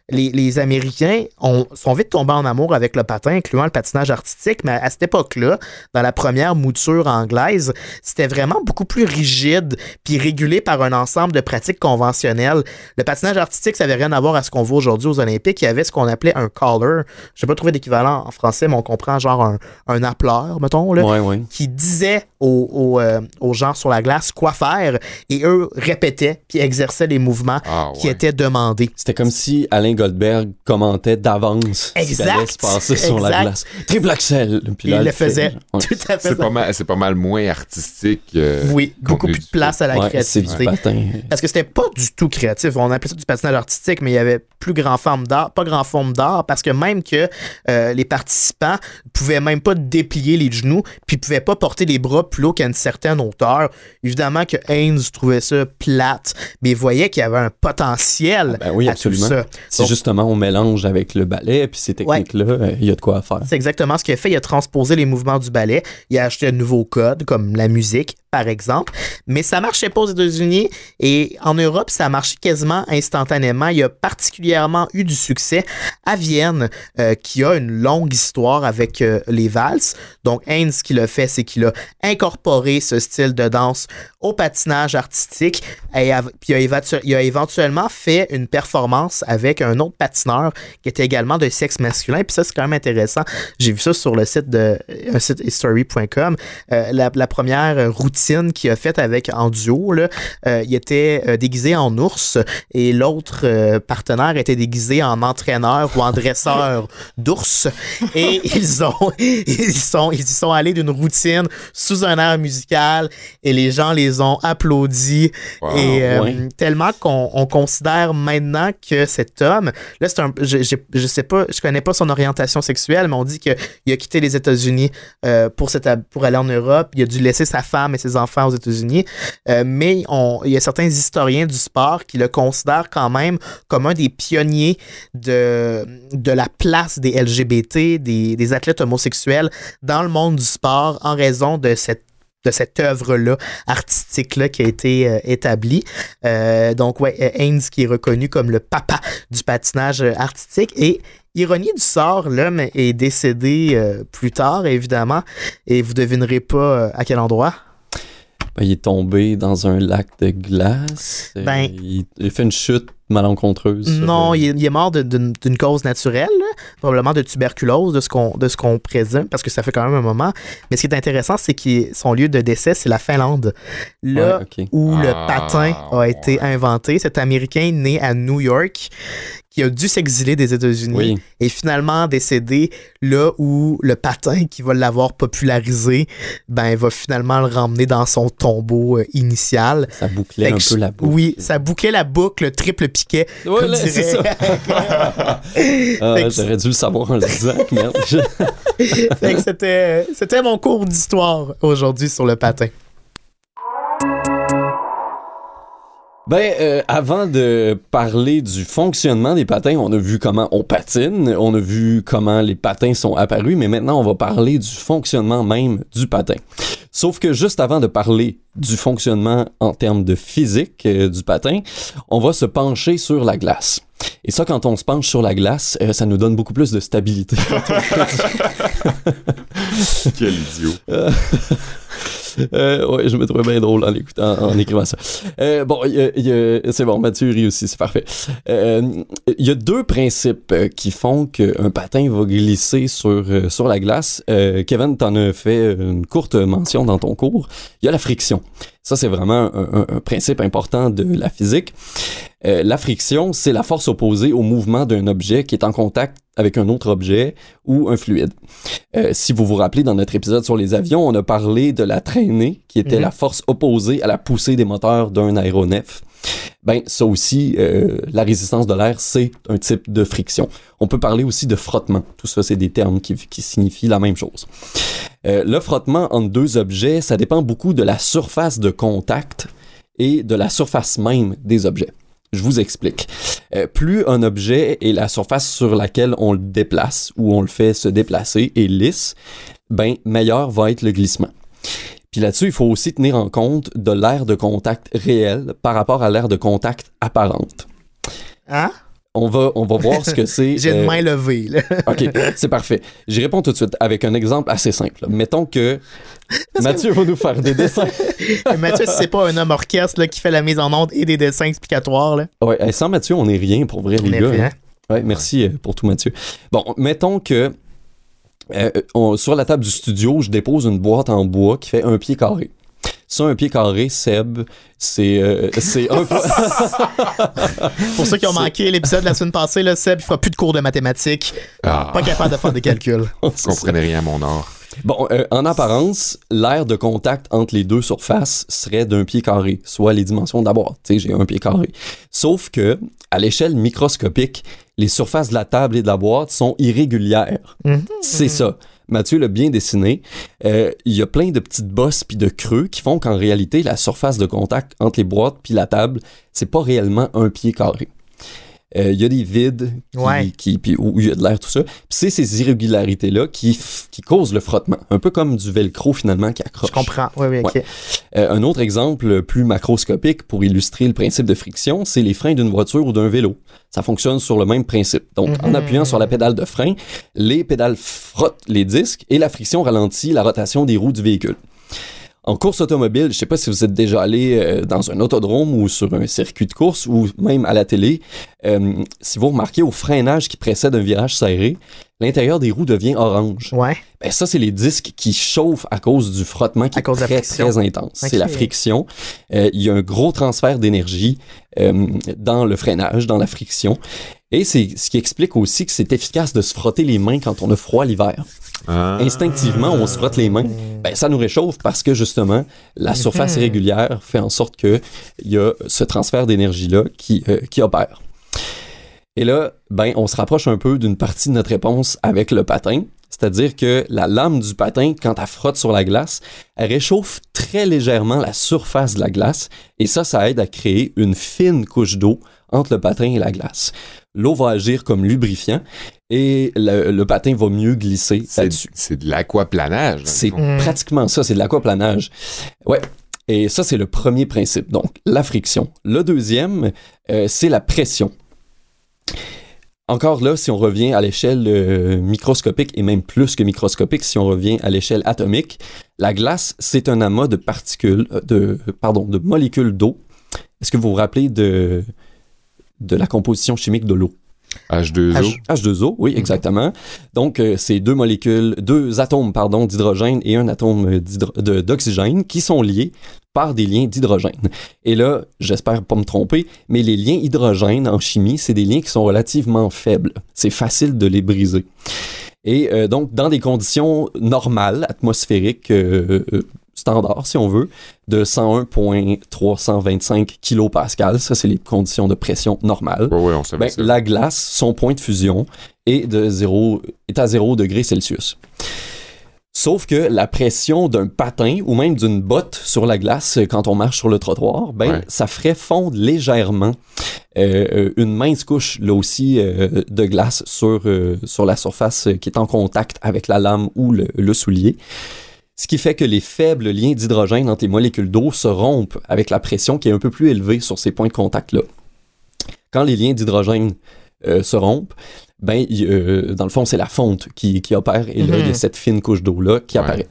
les, les Américains ont, sont vite tombés en amour avec le patin, incluant le patinage artistique, mais à cette époque-là, dans la première mouture anglaise, c'était vraiment beaucoup plus rigide puis régulé par un ensemble de pratiques conventionnelles. Le patinage artistique, ça n'avait rien à voir à ce qu'on voit aujourd'hui aux Olympiques. Il y avait ce qu'on appelait un collar. Je n'ai pas trouvé d'équivalent en français, mais on comprend genre un, un appeleur, mettons, là, Ouais, ouais. qui disait aux, aux, euh, aux gens sur la glace quoi faire et eux répétaient puis exerçaient les mouvements Ah qui étaient demandés. C'était comme si Alain Goldberg commentait d'avance ce qui Exact. allait se passer sur la glace. Triple Axel. Puis là, il le faisait. Ouais. Tout à fait. C'est pas, mal, c'est pas mal moins artistique. euh, Oui, beaucoup plus de place à la Ouais, c'est du créativité. patin. Parce que c'était pas du tout créatif. On appelait ça du patinage artistique, mais il y avait plus grand forme d'art, pas grand forme d'art, parce que même que euh, les participants pouvaient même pas déplier les genoux, puis pouvaient pas porter les bras plus haut qu'à une certaine hauteur. Évidemment que Haynes trouvait ça plate, mais il voyait qu'il y avait un potentiel Ben oui, à absolument. tout ça. C'est Donc, justement, on mélange avec le ballet, puis ces techniques-là, euh, il y a de quoi faire. C'est exactement ce qu'il a fait. Il a transposé les mouvements du ballet. Il a acheté un nouveau code, comme la musique, exemple. Mais ça marchait pas aux États-Unis et en Europe, ça a marché quasiment instantanément. Il a particulièrement eu du succès à Vienne, euh, qui a une longue histoire avec euh, les valses. Donc, Haynes, ce qu'il a fait, c'est qu'il a incorporé ce style de danse au patinage artistique et puis il a, éventuellement fait une performance avec un autre patineur qui était également de sexe masculin. Puis ça, c'est quand même intéressant. J'ai vu ça sur le site de un site history.com. Euh, la première routine qu'il a faite avec en duo, là, euh, il était euh, déguisé en ours et l'autre euh, partenaire était déguisé en entraîneur ou en dresseur d'ours. Et ils ont ils sont ils y sont allés d'une routine sous un air musical et les gens les ont applaudis Wow. et euh, tellement qu'on on considère maintenant que cet homme, là c'est un, je, je, je sais pas, je connais pas son orientation sexuelle, mais on dit qu'il a quitté les États-Unis euh, pour cette, pour aller en Europe, il a dû laisser sa femme et ses enfants aux États-Unis, Euh, mais il y a certains historiens du sport qui le considèrent quand même comme un des pionniers de, la place des LGBT, des, athlètes homosexuels dans le monde du sport en raison de cette de cette œuvre-là, artistique-là, qui a été euh, établie. Euh, donc, ouais, Haynes qui est reconnu comme le papa du patinage artistique. Et ironie du sort, l'homme est décédé plus tard, évidemment, et vous devinerez pas à quel endroit. Ben, il est tombé dans un lac de glace. Euh, Ben- il, il fait une chute malencontreuse. sur, Non, euh, il est, il est mort d'une cause naturelle, là, probablement de tuberculose, de ce qu'on de ce qu'on présume, parce que ça fait quand même un moment. Mais ce qui est intéressant, c'est que son lieu de décès, c'est la Finlande. Là ouais, où le Ah, patin a été inventé, cet Américain né à New York qui a dû s'exiler des États-Unis Oui, est finalement décédé là où le patin qui va l'avoir popularisé ben va finalement le ramener dans son tombeau euh, initial. ça bouclait Fait un peu je- la boucle. Oui, ça bouquait la boucle, le triple piquet. Ouais, comme là, c'est dirait- ça. Ah, J'aurais dû le savoir en le disant. Merde. Fait que c'était c'était mon cours d'histoire aujourd'hui sur le patin. Ben, euh, avant de parler du fonctionnement des patins, on a vu comment on patine, on a vu comment les patins sont apparus, mais maintenant on va parler du fonctionnement même du patin. Sauf que juste avant de parler du fonctionnement en termes de physique euh, du patin, on va se pencher sur la glace. Et ça, quand on se penche sur la glace, euh, ça nous donne beaucoup plus de stabilité. Quel idiot. Euh, ouais, je me trouvais bien drôle en, l'écoutant- en écrivant ça. Euh, bon, c'est bon, Mathieu rit aussi, c'est parfait. Euh, Il y a deux principes euh, qui font qu'un patin va glisser sur, euh, sur la glace. Kevin, t'en as fait une courte mention dans ton cours. Il y a la friction. Ça, c'est vraiment un, principe important de la physique. La friction, c'est la force opposée au mouvement d'un objet qui est en contact avec un autre objet ou un fluide. Si vous vous rappelez, dans notre épisode sur les avions, on a parlé de la traînée, qui était Mhm. la force opposée à la poussée des moteurs d'un aéronef. Ben, ça aussi, euh, la résistance de l'air, c'est un type de friction. On peut parler aussi de frottement. Tout ça, c'est des termes qui, qui signifient la même chose. Euh, le frottement entre deux objets, ça dépend beaucoup de la surface de contact et de la surface même des objets. Je vous explique. Euh, plus un objet et la surface sur laquelle on le déplace ou on le fait se déplacer est lisse, ben meilleur va être le glissement. Puis là-dessus, il faut aussi tenir en compte de l'aire de contact réel par rapport à l'aire de contact apparente. Hein? On va, on va voir ce que c'est. J'ai une euh, main levée. Là. OK, c'est parfait. J'y réponds tout de suite avec un exemple assez simple. Mettons que Mathieu va nous faire des dessins. Mathieu, c'est pas un homme orchestre là, qui fait la mise en onde et des dessins explicatoires, là, Ouais, sans Mathieu, on n'est rien pour vrai, on les gars. rien. Ouais, merci euh, pour tout, Mathieu. Bon, mettons que euh, on- sur la table du studio, je dépose une boîte en bois qui fait un pied carré. Ça, un pied carré, Seb, c'est euh, c'est un peu... Pour ceux qui ont manqué l'épisode de la semaine passée, là, Seb, il fera plus de cours de mathématiques. Ah, Pas capable de faire des calculs. je comprenais rien à mon art. Bon, euh, en apparence, l'aire de contact entre les deux surfaces serait d'un pied carré, soit les dimensions de la boîte. Tu sais, j'ai un pied carré. Sauf que, à l'échelle microscopique, les surfaces de la table et de la boîte sont irrégulières. Mhm. C'est ça. Mathieu l'a bien dessiné. Euh, Il y a plein de petites bosses puis de creux qui font qu'en réalité, la surface de contact entre les boîtes puis la table, c'est pas réellement un pied carré. Euh, Il y a des vides qui, Ouais. qui- puis où il y a de l'air, tout ça. Puis c'est ces irrégularités-là qui, qui causent le frottement. Un peu comme du velcro finalement qui accroche. Je comprends. Oui, oui, ok. Euh, un autre exemple plus macroscopique pour illustrer le principe de friction, c'est les freins d'une voiture ou d'un vélo. Ça fonctionne sur le même principe. Donc, en Mhm. appuyant sur la pédale de frein, les pédales frottent les disques et la friction ralentit la rotation des roues du véhicule. En course automobile, je sais pas si vous êtes déjà allé euh, dans un autodrome ou sur un circuit de course ou même à la télé, euh, si vous remarquez au freinage qui précède un virage serré, l'intérieur des roues devient orange. Ouais. Ben, ça, c'est les disques qui chauffent à cause du frottement qui À est très, très intense. C'est la friction. Euh, Il y a un gros transfert d'énergie euh, dans le freinage, dans la friction. Et c'est ce qui explique aussi que c'est efficace de se frotter les mains quand on a froid l'hiver. Ah. Instinctivement, on se frotte les mains. Ben, ça nous réchauffe parce que justement, la surface Mhm. irrégulière fait en sorte qu'il y a ce transfert d'énergie-là qui, euh, qui opère. Et là, ben, on se rapproche un peu d'une partie de notre réponse avec le patin. C'est-à-dire que la lame du patin, quand elle frotte sur la glace, elle réchauffe très légèrement la surface de la glace. Et ça, ça aide à créer une fine couche d'eau entre le patin et la glace. L'eau va agir comme lubrifiant et le, le patin va mieux glisser C'est là-dessus. c'est de l'aquaplanage. C'est pratiquement ça, c'est de l'aquaplanage. Ouais. Et ça, c'est le premier principe. Donc, la friction. Le deuxième, euh, c'est la pression. Encore là, si on revient à l'échelle euh, microscopique et même plus que microscopique, si on revient à l'échelle atomique, la glace, c'est un amas de particules, euh, de, pardon, de molécules d'eau. Est-ce que vous vous rappelez de, de la composition chimique de l'eau. H2O. H- H2O, oui, exactement. Donc, euh, c'est deux molécules, deux atomes, pardon, d'hydrogène et un atome euh, d'oxygène qui sont liés par des liens d'hydrogène. Et là, j'espère pas me tromper, mais les liens hydrogène en chimie, c'est des liens qui sont relativement faibles. C'est facile de les briser. Et euh, donc, dans des conditions normales, atmosphériques, euh, standards, si on veut, de 101.325 kPa, ça, c'est les conditions de pression normales. Ouais, ouais, on Ben, ça. la glace, son point de fusion est, de 0, est à 0 degré Celsius. Sauf que la pression d'un patin ou même d'une botte sur la glace quand on marche sur le trottoir, ben, Ouais. ça ferait fondre légèrement euh, euh, une mince couche là aussi euh, de glace sur, euh, sur la surface qui est en contact avec la lame ou le, le soulier. Ce qui fait que les faibles liens d'hydrogène entre les molécules d'eau se rompent avec la pression qui est un peu plus élevée sur ces points de contact-là. Quand les liens d'hydrogène euh, se rompent, ben, il- euh, dans le fond, c'est la fonte qui, qui opère et là, Mhm. il y a cette fine couche d'eau-là qui Ouais. apparaît.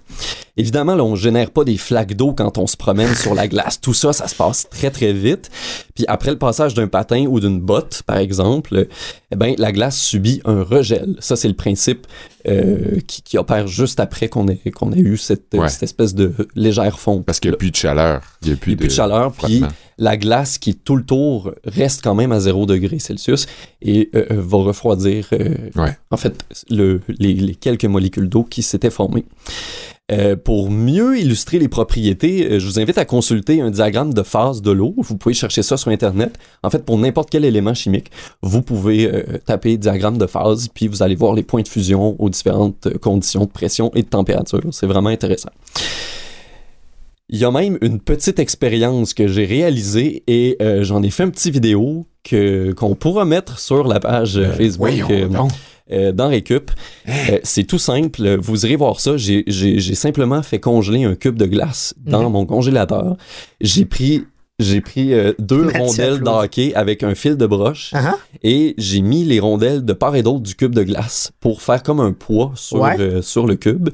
Évidemment, là, on génère pas des flaques d'eau quand on se promène sur la glace. Tout ça, ça se passe très, très vite. Puis après le passage d'un patin ou d'une botte, par exemple, eh ben, la glace subit un regel. Ça, c'est le principe euh, qui, qui opère juste après qu'on ait, qu'on ait eu cette, Ouais. cette espèce de légère fonte. Parce qu'il n'y a plus de chaleur. Il n'y a plus, Il y a plus de chaleur, puis frottement. La glace qui tout le tour reste quand même à 0 degré Celsius et euh, euh, va refroidir, euh, Ouais. en fait, le- les, les quelques molécules d'eau qui s'étaient formées. Euh, pour mieux illustrer les propriétés, euh, je vous invite à consulter un diagramme de phase de l'eau. Vous pouvez chercher ça sur Internet. En fait, pour n'importe quel élément chimique, vous pouvez euh, taper diagramme de phase, puis vous allez voir les points de fusion aux différentes conditions de pression et de température. C'est vraiment intéressant. Il y a même une petite expérience que j'ai réalisée et euh, j'en ai fait une petite vidéo que, qu'on pourra mettre sur la page euh, Facebook voyons euh, euh, dans Récup. Euh, c'est tout simple. Vous irez voir ça. J'ai, j'ai- j'ai simplement fait congeler un cube de glace dans Mhm. mon congélateur. J'ai pris, j'ai pris euh, deux Mathieu rondelles de applaudit. hockey avec un fil de broche ah. et j'ai mis les rondelles de part et d'autre du cube de glace pour faire comme un poids sur, Ouais. euh, sur le cube.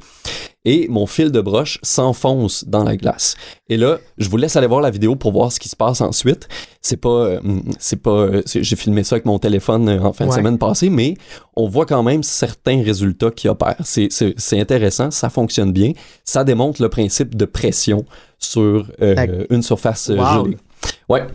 Et mon fil de broche s'enfonce dans la glace. Et là, je vous laisse aller voir la vidéo pour voir ce qui se passe ensuite. C'est pas, euh, c'est pas, euh, j'ai filmé ça avec mon téléphone euh, en fin de semaine passée, mais on voit quand même certains résultats qui opèrent. C'est, intéressant, ça fonctionne bien. Ça démontre le principe de pression sur euh, une surface Wow. gelée. Ouais.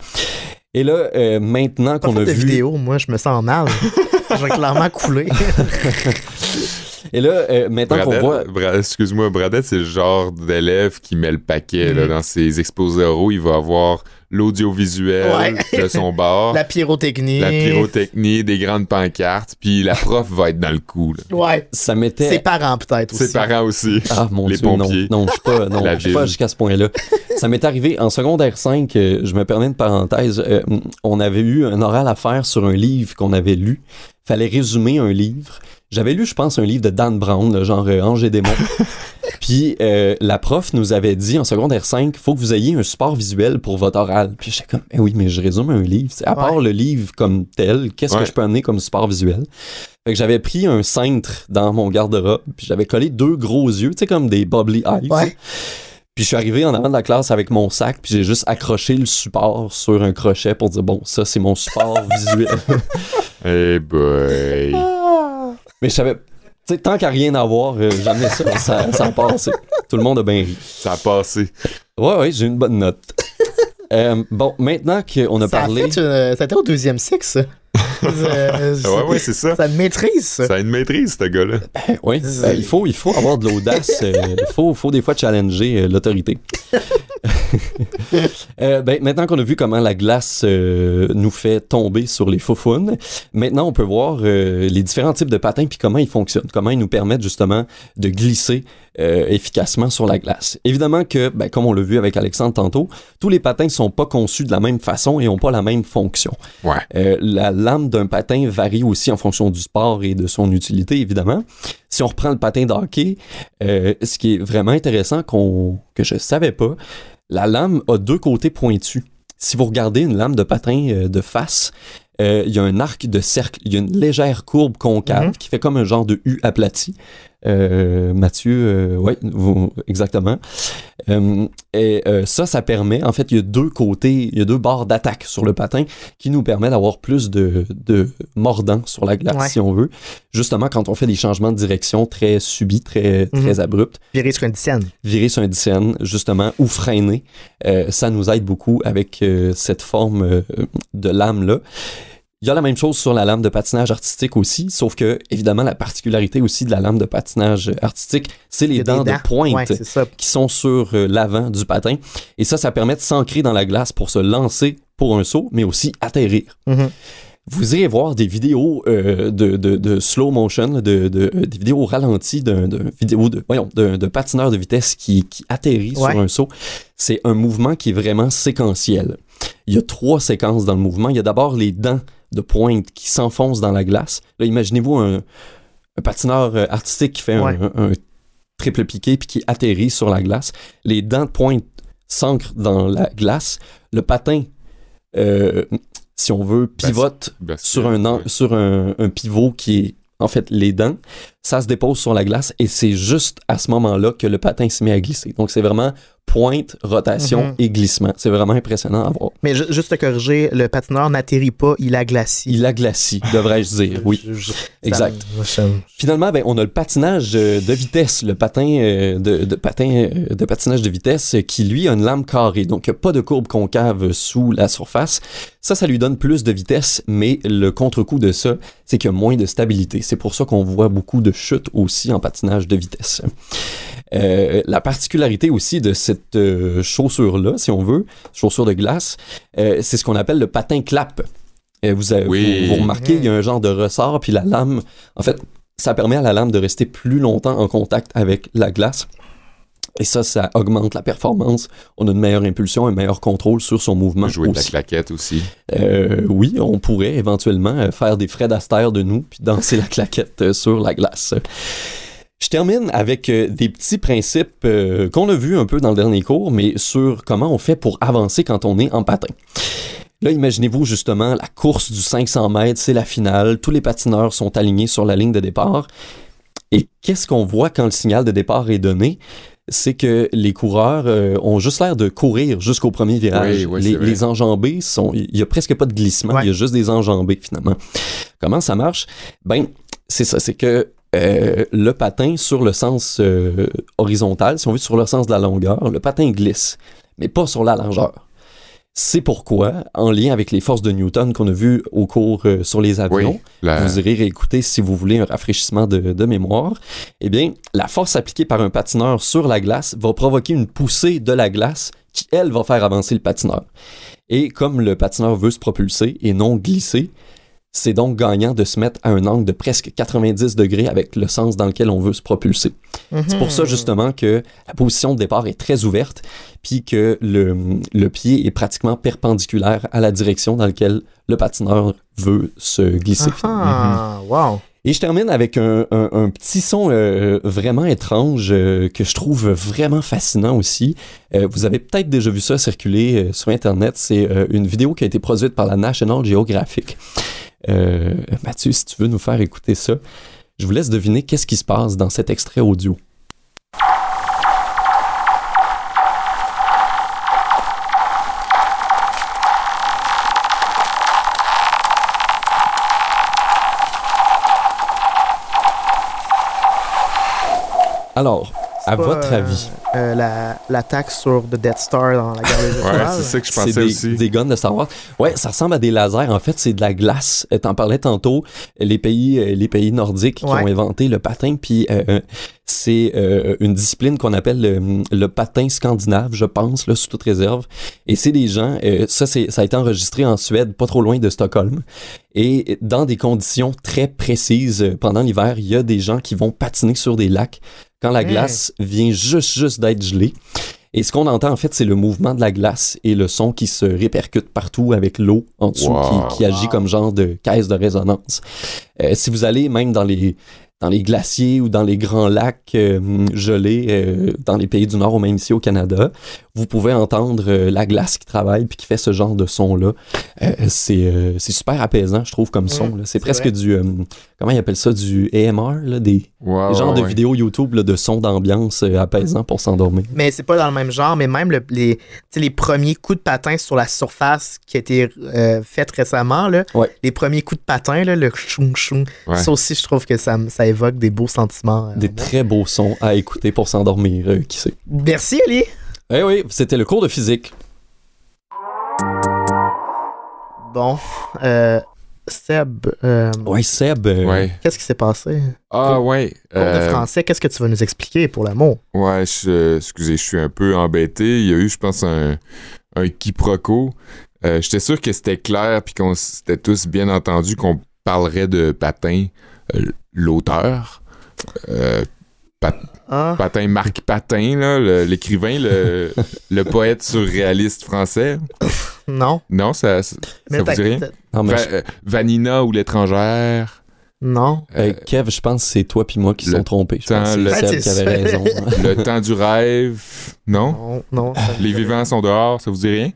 Et là, euh, maintenant qu'on a vu. vidéo, moi, je me sens mal. J'ai clairement coulé. Et là, euh, maintenant qu'on Bradette, voit. Bra- excuse-moi, Bradette, c'est le genre d'élève qui met le paquet là, Mhm. dans ses exposés oraux. Il va avoir l'audiovisuel Ouais. de son bar, La la, pyrotechnie. pyrotechnie, des grandes pancartes, puis la prof va être dans le coup. là. Ouais. Ça mettait. Ses parents, peut-être aussi. Ses parents aussi. Ah mon Les Dieu, non. pompiers. Non, je suis pas, non, je suis pas jusqu'à ce point-là. Ça m'est arrivé en secondaire 5, euh, je me permets une parenthèse, euh, on avait eu un oral à faire sur un livre qu'on avait lu. Fallait résumer un livre. J'avais lu, je pense, un livre de Dan Brown, le genre euh, Ange et démon. Puis euh, la prof nous avait dit en secondaire 5, faut que vous ayez un support visuel pour votre oral. Puis j'étais comme, eh oui, mais je résume un livre. C'est- À part le livre comme tel, qu'est-ce que je peux amener comme support visuel? Fait que j'avais pris un cintre dans mon garde-robe, puis j'avais collé deux gros yeux, tu sais, comme des bubbly eyes. Ouais. Puis je suis arrivé en avant de la classe avec mon sac, puis j'ai juste accroché le support sur un crochet pour dire, bon, ça, c'est mon support visuel. Eh boy. Mais je savais, tu sais, tant qu'à rien avoir, euh, j'amenais ça, ça, ça a passé. Tout le monde a bien ri. Ça a passé. Ouais, ouais, j'ai une bonne note. Euh, bon, maintenant qu'on a Ça a parlé. fait une- ça a été au deuxième cycle, ça. Euh, Ouais, ouais, c'est ça. Ça une maîtrise, ça. Ça a une maîtrise, ce gars-là. Oui, ben, il, faut, il faut avoir de l'audace. euh, Il faut, faut des fois challenger euh, l'autorité. Euh, ben, maintenant qu'on a vu comment la glace euh, nous fait tomber sur les faufounes, maintenant on peut voir euh, les différents types de patins puis comment ils fonctionnent, comment ils nous permettent justement de glisser euh, efficacement sur la glace. Évidemment que, ben, comme on l'a vu avec Alexandre tantôt, tous les patins ne sont pas conçus de la même façon et n'ont pas la même fonction. Ouais. Euh, la lame d'un patin varie aussi en fonction du sport et de son utilité, évidemment. Si on reprend le patin de hockey, euh, ce qui est vraiment intéressant qu'on, que je savais pas, la lame a deux côtés pointus. Si vous regardez une lame de patin euh, de face, euh, il y a un arc de cercle, il y a une légère courbe concave Mhm. qui fait comme un genre de U aplati. Euh, Mathieu, euh, oui, exactement. Euh, et euh, ça, ça permet, en fait, il y a deux côtés, il y a deux barres d'attaque sur le patin qui nous permet d'avoir plus de, de mordant sur la glace, Ouais. si on veut. Justement, quand on fait des changements de direction très subits, très, très Mhm. abrupts, Virer sur une dizaine. virer sur un dixaine, justement, ou freiner, ça nous aide beaucoup avec cette forme de lame-là. Il y a la même chose sur la lame de patinage artistique aussi, sauf que, évidemment, la particularité aussi de la lame de patinage artistique, c'est les des dents, de pointe Ouais, qui sont sur euh, l'avant du patin. Et ça, ça permet de s'ancrer dans la glace pour se lancer pour un saut, mais aussi atterrir. Mhm. Vous irez voir des vidéos euh, de, de- de slow motion, de, de- des vidéos au ralenti d'un vidéo de, voyons, d'un patineur de vitesse qui, qui atterrit Ouais. sur un saut. C'est un mouvement qui est vraiment séquentiel. Il y a trois séquences dans le mouvement. Il y a d'abord les dents de pointe qui s'enfoncent dans la glace. Là, imaginez-vous un, un patineur euh, artistique qui fait un- Ouais. un, un triple piqué puis qui atterrit sur la glace. Les dents de pointe s'ancrent dans la glace. Le patin, euh, si on veut, pivote Bascule, sur un, an- ouais. sur un, un pivot qui est en fait les dents. Ça se dépose sur la glace et c'est juste à ce moment-là que le patin se met à glisser. Donc c'est vraiment pointe, rotation Mhm. et glissement. C'est vraiment impressionnant à voir. Mais ju- juste te corriger, le patineur n'atterrit pas, il aglacie. Il a glacis, devrais-je dire. Oui, Je- je- exact. ça- ça- Finalement, ben, on a le patinage euh, de vitesse, le patin euh, de, de patin euh, de patinage de vitesse qui lui a une lame carrée, donc il n'y a pas de courbe concave sous la surface. Ça, ça lui donne plus de vitesse, mais le contre-coup de ça, c'est qu'il y a moins de stabilité. C'est pour ça qu'on voit beaucoup de chutes aussi en patinage de vitesse. Euh, la particularité aussi de cette euh, chaussure-là, si on veut, chaussure de glace, euh, c'est ce qu'on appelle le patin clap. Vous, avez- Oui. vous, vous remarquez, il y a un genre de ressort, puis la lame, en fait, ça permet à la lame de rester plus longtemps en contact avec la glace. Et ça, ça augmente la performance. On a une meilleure impulsion, un meilleur contrôle sur son mouvement. Jouer de la claquette aussi. Euh, oui, on pourrait éventuellement euh, faire des Fred Astaire de nous puis danser la claquette euh, sur la glace. Je termine avec des petits principes euh, qu'on a vus un peu dans le dernier cours, mais sur comment on fait pour avancer quand on est en patin. Là, imaginez-vous justement la course du 500 mètres, c'est la finale, tous les patineurs sont alignés sur la ligne de départ. Et qu'est-ce qu'on voit quand le signal de départ est donné? C'est que les coureurs euh, ont juste l'air de courir jusqu'au premier virage. Oui, oui, les, les enjambées sont. Il y a presque pas de glissement, Ouais. il y a juste des enjambées finalement. Comment ça marche? Ben, c'est ça, c'est que euh, le patin sur le sens euh, horizontal, si on veut sur le sens de la longueur, le patin glisse, mais pas sur la largeur. C'est pourquoi, en lien avec les forces de Newton qu'on a vues au cours euh, sur les avions, Oui. La- vous irez réécouter si vous voulez un rafraîchissement de, de mémoire, eh bien, la force appliquée par un patineur sur la glace va provoquer une poussée de la glace qui, elle, va faire avancer le patineur. Et comme le patineur veut se propulser et non glisser, c'est donc gagnant de se mettre à un angle de presque 90 degrés avec le sens dans lequel on veut se propulser. C'est pour ça Mhm. justement que la position de départ est très ouverte, puis que le, le pied est pratiquement perpendiculaire à la direction dans laquelle le patineur veut se glisser. Ah, wow. Et je termine avec un, un- un petit son euh, vraiment étrange euh, que je trouve vraiment fascinant aussi. Euh, vous avez peut-être déjà vu ça circuler euh, sur Internet. C'est euh, une vidéo qui a été produite par la National Geographic. Euh, Mathieu, si tu veux nous faire écouter ça, je vous laisse deviner qu'est-ce qui se passe dans cet extrait audio. Alors, à pas, votre euh, avis, euh, la- L'attaque sur The Death Star dans la guerre des Ouais, étoiles. c'est ça que je pensais des, aussi. des guns de Star Wars. Ouais, ça ressemble à des lasers. En fait, c'est de la glace. Euh, T'en parlais tantôt. Les pays, euh, les pays nordiques qui Ouais. ont inventé le patin, puis euh, c'est euh, une discipline qu'on appelle le, le patin scandinave, je pense, là, sous toute réserve. Et c'est des gens. euh, ça, c'est, ça a été enregistré en Suède, pas trop loin de Stockholm. Et dans des conditions très précises, pendant l'hiver, il y a des gens qui vont patiner sur des lacs quand la glace vient juste, juste d'être gelée. Et ce qu'on entend, en fait, c'est le mouvement de la glace et le son qui se répercute partout avec l'eau en dessous Wow. qui, qui agit comme genre de caisse de résonance. Euh, si vous allez même dans les, dans les glaciers ou dans les grands lacs euh, gelés euh, dans les pays du Nord ou même ici au Canada, vous pouvez entendre euh, la glace qui travaille puis qui fait ce genre de son-là. Euh, c'est euh, c'est super apaisant, je trouve, comme son. C'est presque vrai. du... euh, comment ils appellent ça? Du AMR, là, des, des genres ouais, de ouais. vidéos YouTube là, de sons d'ambiance euh, apaisants pour s'endormir. Mais c'est pas dans le même genre, mais même le- les, les premiers coups de patin sur la surface qui a été euh, fait récemment, là, Ouais. les premiers coups de patin, là, le choum choum, Ouais. ça aussi, je trouve que ça, me- ça évoque des beaux sentiments. euh, Des très beaux sons à écouter pour s'endormir, euh, qui sait. Merci, Ali. Eh oui, c'était le cours de physique. Bon, euh, Seb, euh, Ouais, Seb. euh, Ouais. qu'est-ce qui s'est passé? Ah, ouais. Cours de euh, français, qu'est-ce que tu vas nous expliquer pour l'amour? Ouais, je- excusez, je suis un peu embêté. Il y a eu, je pense, un, un quiproquo. Euh, J'étais sûr que c'était clair puis qu'on s'était tous bien entendu qu'on parlerait de Patin, euh, l'auteur. Euh, Ah, Patin, Marc Patin, le- l'écrivain, le, le poète surréaliste français. non. Non, ça, ça, vous dit rien? t'as- non, mais Va- je- euh, Vanina ou l'étrangère? Non. euh, Kev, je pense que c'est toi puis moi qui sont trompés. Je temps, pense que le- c'est Ouais, Seb qui c'est avait ça. raison. le temps du rêve. Non? Non, non. Les vivants sont dehors, ça vous dit rien?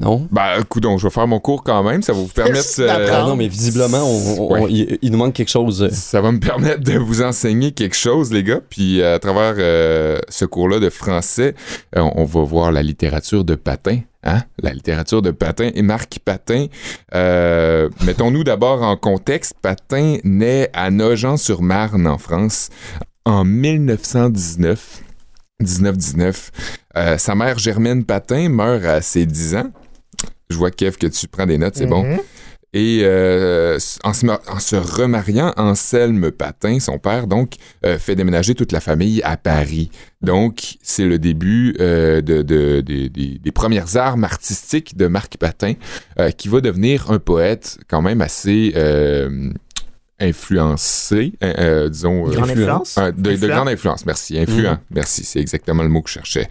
Non? Ben, coudon, je vais faire mon cours quand même. Ça va vous permettre. Ah non, mais visiblement, on- on- Ouais. on- il, il nous manque quelque chose. euh. Ça va me permettre de vous enseigner quelque chose, les gars. Puis à travers euh, ce cours-là de français, euh, on va voir la littérature de Patin. Hein? La littérature de Patin et Marc Patin. Euh, Mettons-nous d'abord en contexte. Patin naît à Nogent-sur-Marne, en France, en 1919. 1919. Euh, sa mère Germaine Patin meurt à ses 10 ans. Je vois, Kev, que tu prends des notes, c'est bon. Mhm. Et euh, en, se, ma- en se remariant, Anselme Patin, son père, donc, euh, fait déménager toute la famille à Paris. Donc, c'est le début euh, de, de- des- premières armes artistiques de Marc Patin, euh, qui va devenir un poète quand même assez euh, influencé, euh, euh, disons... Grande influence? euh, de, grande influence, merci. Influent, merci, c'est exactement le mot que je cherchais.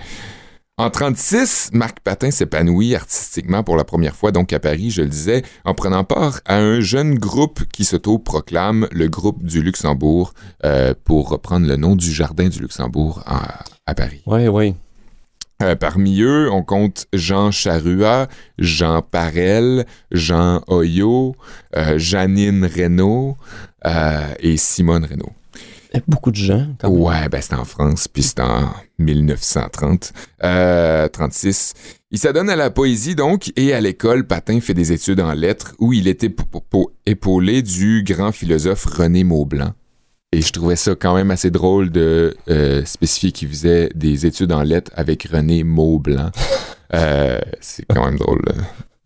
En 36, Marc Patin s'épanouit artistiquement pour la première fois, donc à Paris, je le disais, en prenant part à un jeune groupe qui s'auto-proclame le groupe du Luxembourg, euh, pour reprendre le nom du jardin du Luxembourg à, à Paris. Ouais, ouais. Euh, parmi eux, on compte Jean Charrua, Jean Parel, Jean Oyo, euh, Janine Reynaud euh, et Simone Reynaud. Beaucoup de gens. Quand même. Ouais, ben c'était en France, puis c'était en 1930. Euh, 36. Il s'adonne à la poésie, donc, et à l'école, Patin fait des études en lettres, où il était épaulé du grand philosophe René Maublanc. Et je trouvais ça quand même assez drôle de euh, spécifier qu'il faisait des études en lettres avec René Maublanc. Euh, c'est quand même drôle.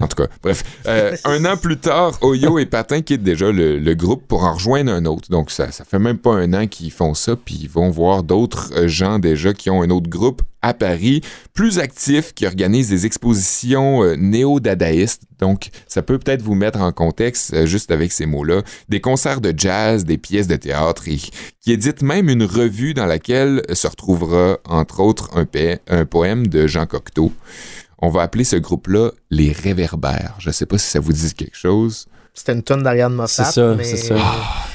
En tout cas, bref. Euh, un an plus tard, Oyo et Patin quittent déjà le, groupe pour en rejoindre un autre. Donc, ça, ça fait même pas un an qu'ils font ça, puis ils vont voir d'autres euh, gens déjà qui ont un autre groupe à Paris, plus actif, qui organisent des expositions euh, néo-dadaïstes. Donc, ça peut peut-être vous mettre en contexte juste avec ces mots-là. Des concerts de jazz, des pièces de théâtre, et qui édite même une revue dans laquelle se retrouvera, entre autres, un poème de Jean Cocteau. On va appeler ce groupe-là les Réverbères. Je sais pas si ça vous dit quelque chose. C'était une tonne d'Ariane Moffat. C'est ça, mais- c'est ça.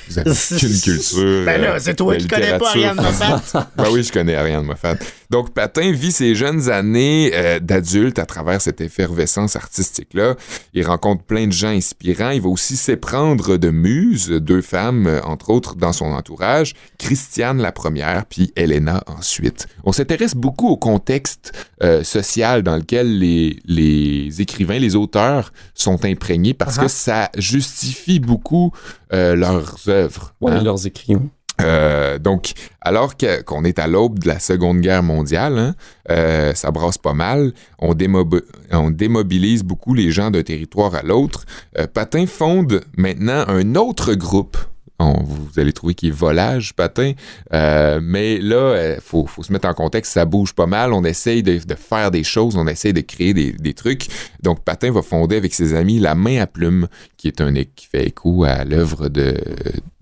Vous avez aucune culture. Ben là, euh, c'est toi qui connais pas Ariane. Moffat. Ben oui, je connais Ariane Moffat. Donc, Patin vit ses jeunes années euh, d'adulte à travers cette effervescence artistique-là. Il rencontre plein de gens inspirants. Il va aussi s'éprendre de muses, deux femmes, euh, entre autres, dans son entourage. Christiane la première, puis Elena ensuite. On s'intéresse beaucoup au contexte euh, social dans lequel les, les écrivains, les auteurs sont imprégnés parce Uh-huh. que ça justifie beaucoup euh, leurs œuvres. Ouais, hein. leurs écrits. Euh, donc, alors que- qu'on est à l'aube de la Seconde Guerre mondiale, hein, euh, ça brasse pas mal, on, démob- on démobilise beaucoup les gens d'un territoire à l'autre. Euh, Patin fonde maintenant un autre groupe. Vous allez trouver qu'il est volage, Patin. Euh, mais là, il faut, faut se mettre en contexte, ça bouge pas mal. On essaye de, faire des choses, on essaye de créer des, trucs. Donc, Patin va fonder avec ses amis La Main à Plume, qui est un qui fait écho à l'œuvre de,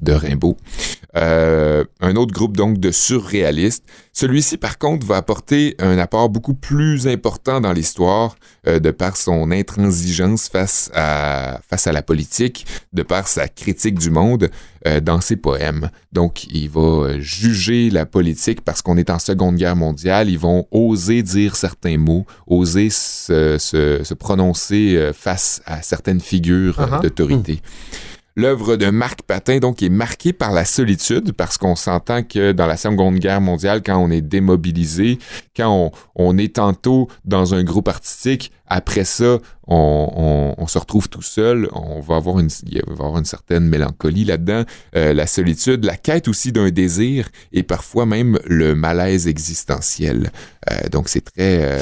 de Rimbaud. Euh, un autre groupe donc de surréalistes. Celui-ci, par contre, va apporter un apport beaucoup plus important dans l'histoire euh, de par son intransigeance face à, face à la politique, de par sa critique du monde. euh, dans ses poèmes. Donc, il va juger la politique parce qu'on est en Seconde Guerre mondiale. Ils vont oser dire certains mots, oser se, se- se prononcer face à certaines figures Uh-huh. d'autorité. L'œuvre de Marc Patin, donc, est marquée par la solitude parce qu'on s'entend que dans la Seconde Guerre mondiale, quand on est démobilisé, quand on, on est tantôt dans un groupe artistique, après ça, on, on- on se retrouve tout seul, on va avoir une, il va y avoir une certaine mélancolie là-dedans, euh, la solitude, la quête aussi d'un désir et parfois même le malaise existentiel. Euh, donc, c'est très... euh,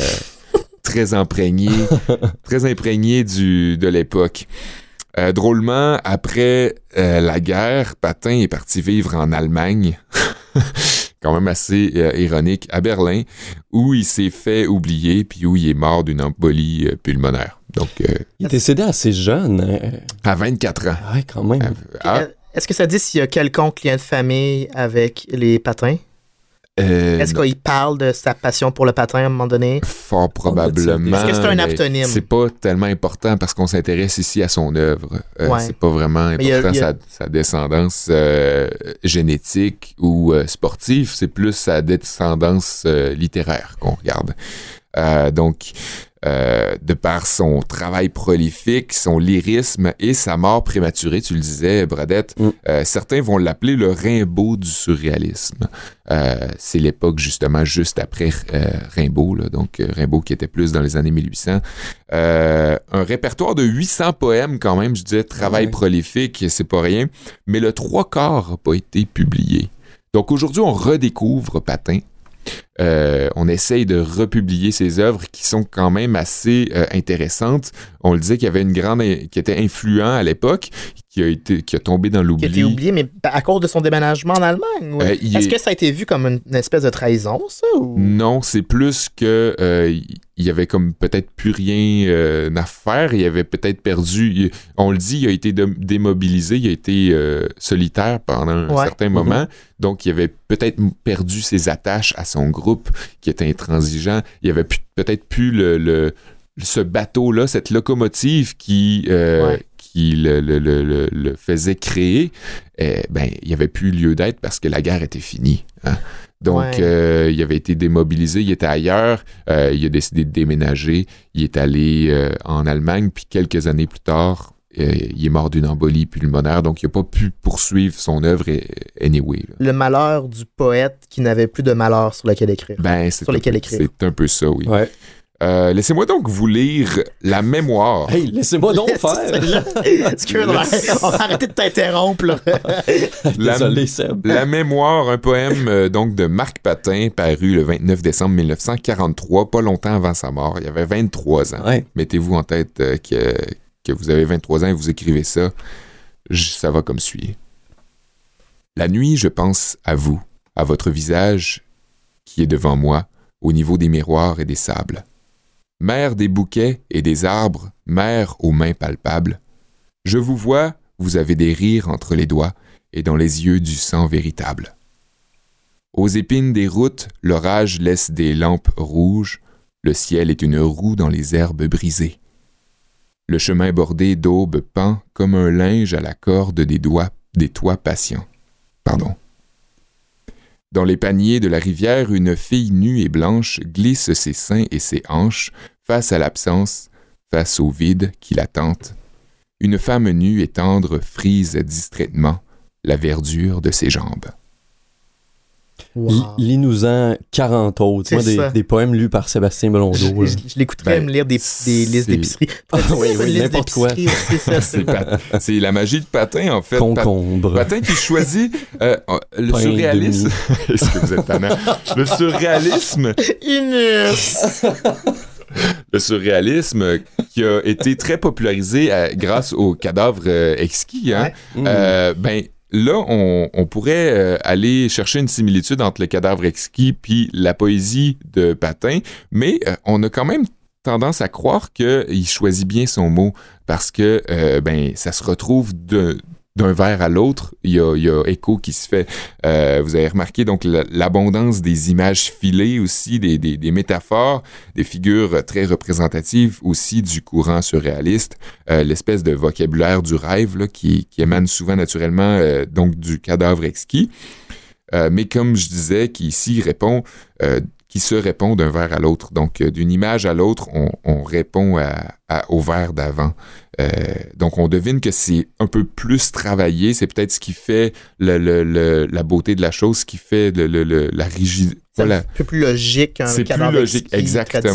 très imprégné, très imprégné du, de l'époque. Euh, drôlement, après euh, la guerre, Patin est parti vivre en Allemagne, quand même assez euh, ironique, à Berlin, où il s'est fait oublier, puis où il est mort d'une embolie euh, pulmonaire. Donc, euh, Il est décédé assez jeune. euh, à 24 ans. ouais, quand même. Ah, Est-ce que ça dit s'il y a quelconque lien de famille avec les patins? Euh, Est-ce qu'il parle de sa passion pour le patin à un moment donné? Fort probablement. Est-ce que c'est un aptonyme? C'est pas tellement important parce qu'on s'intéresse ici à son œuvre. Euh, Ouais. C'est pas vraiment a- important il y a- Sa, sa descendance euh, génétique ou euh, sportive. C'est plus sa descendance euh, littéraire qu'on regarde. Euh, donc, euh, de par son travail prolifique, son lyrisme et sa mort prématurée, tu le disais, Bradette, Mm. euh, certains vont l'appeler le Rimbaud du surréalisme. Euh, c'est l'époque justement juste après Rimbaud, là, donc Rimbaud qui était plus dans les années 1800. Euh, un répertoire de 800 poèmes quand même, je disais, travail Ouais. prolifique, c'est pas rien, mais le trois quarts n'a pas été publié. Donc aujourd'hui, on redécouvre Patin. Euh, on essaye de republier ses œuvres qui sont quand même assez euh, intéressantes. On le disait qu'il y avait une grande, qui était influent à l'époque, qui a été, qui a tombé dans Qui a l'oubli. été oublié, mais à cause de son déménagement en Allemagne? Euh, Est-ce est- que ça a été vu comme une, une espèce de trahison, ça? Ou... Non, c'est plus que euh, il y avait comme peut-être plus rien euh, à faire. Il avait peut-être perdu. il- on le dit, il a été dé- démobilisé, il a été euh, solitaire pendant un certain moment. Donc, il avait peut-être perdu ses attaches à son groupe qui était intransigeant. Il avait peut-être plus le, le- ce bateau-là, cette locomotive qui, euh, Ouais. Qui le, le- le- le- le faisait créer. eh ben, il n'y avait plus lieu d'être parce que la guerre était finie. hein. Donc, Ouais. euh, il avait été démobilisé, il était ailleurs, euh, il a décidé de déménager, il est allé euh, en Allemagne, puis quelques années plus tard, euh, il est mort d'une embolie pulmonaire, donc il n'a pas pu poursuivre son œuvre euh, anyway. là. Le malheur du poète qui n'avait plus de malheur sur lequel écrire. Ben, c'est Sur un, peu- écrire. c'est un peu ça, oui. Ouais. Euh, Laissez-moi donc vous lire la mémoire. Hey, laissez-moi donc faire. Excuse-moi, on va arrêter de t'interrompre. là. La- Désolé, Seb. La mémoire, un poème euh, donc de Marc Patin, paru le 29 décembre 1943, pas longtemps avant sa mort. Il avait 23 ans. Ouais. Mettez-vous en tête euh, que, que vous avez 23 ans et vous écrivez ça. J- ça va comme suit. La nuit, je pense à vous, à votre visage qui est devant moi, au niveau des miroirs et des sables. Mère des bouquets et des arbres, mère aux mains palpables. Je vous vois, vous avez des rires entre les doigts et dans les yeux du sang véritable. Aux épines des routes, l'orage laisse des lampes rouges, le ciel est une roue dans les herbes brisées. Le chemin bordé d'aubes pend comme un linge à la corde des doigts des toits patients. Pardon. Dans les paniers de la rivière, une fille nue et blanche glisse ses seins et ses hanches face à l'absence, face au vide qui la tente. Une femme nue et tendre frise distraitement la verdure de ses jambes. Wow. Lis-nous-en 40 autres. Moi, des, poèmes lus par Sébastien Belondeau. Je, je- je l'écouterais Ben, me lire des, des listes d'épicerie. Ah, oui, oui, n'importe quoi. C'est la magie de Patin, en fait. Pat- Concombre. Patin qui choisit euh, euh, le Pain surréalisme. Est-ce que vous êtes tannant? Le surréalisme, Inus. le surréalisme qui a été très popularisé euh, grâce aux cadavres euh, exquis. Hein? Ouais. Mm. Euh, ben là, on, pourrait euh, aller chercher une similitude entre le cadavre exquis puis la poésie de Patin, mais euh, on a quand même tendance à croire qu'il choisit bien son mot parce que euh, ben ça se retrouve de d'un verre à l'autre, il y a, y écho qui se fait. Euh, vous avez remarqué donc la- l'abondance des images filées aussi, des, des, des métaphores, des figures très représentatives aussi du courant surréaliste, euh, l'espèce de vocabulaire du rêve qui, qui émane souvent naturellement euh, donc du cadavre exquis. Euh, mais comme je disais, qui ici répond, qui se répond d'un verre à l'autre. Donc, d'une image à l'autre, on, on répond à- au verre d'avant. Euh, donc, on devine que c'est un peu plus travaillé. C'est peut-être ce qui fait le- le- le- la beauté de la chose, ce qui fait la rigidité. C'est Voilà. un peu plus logique C'est plus logique, exactement.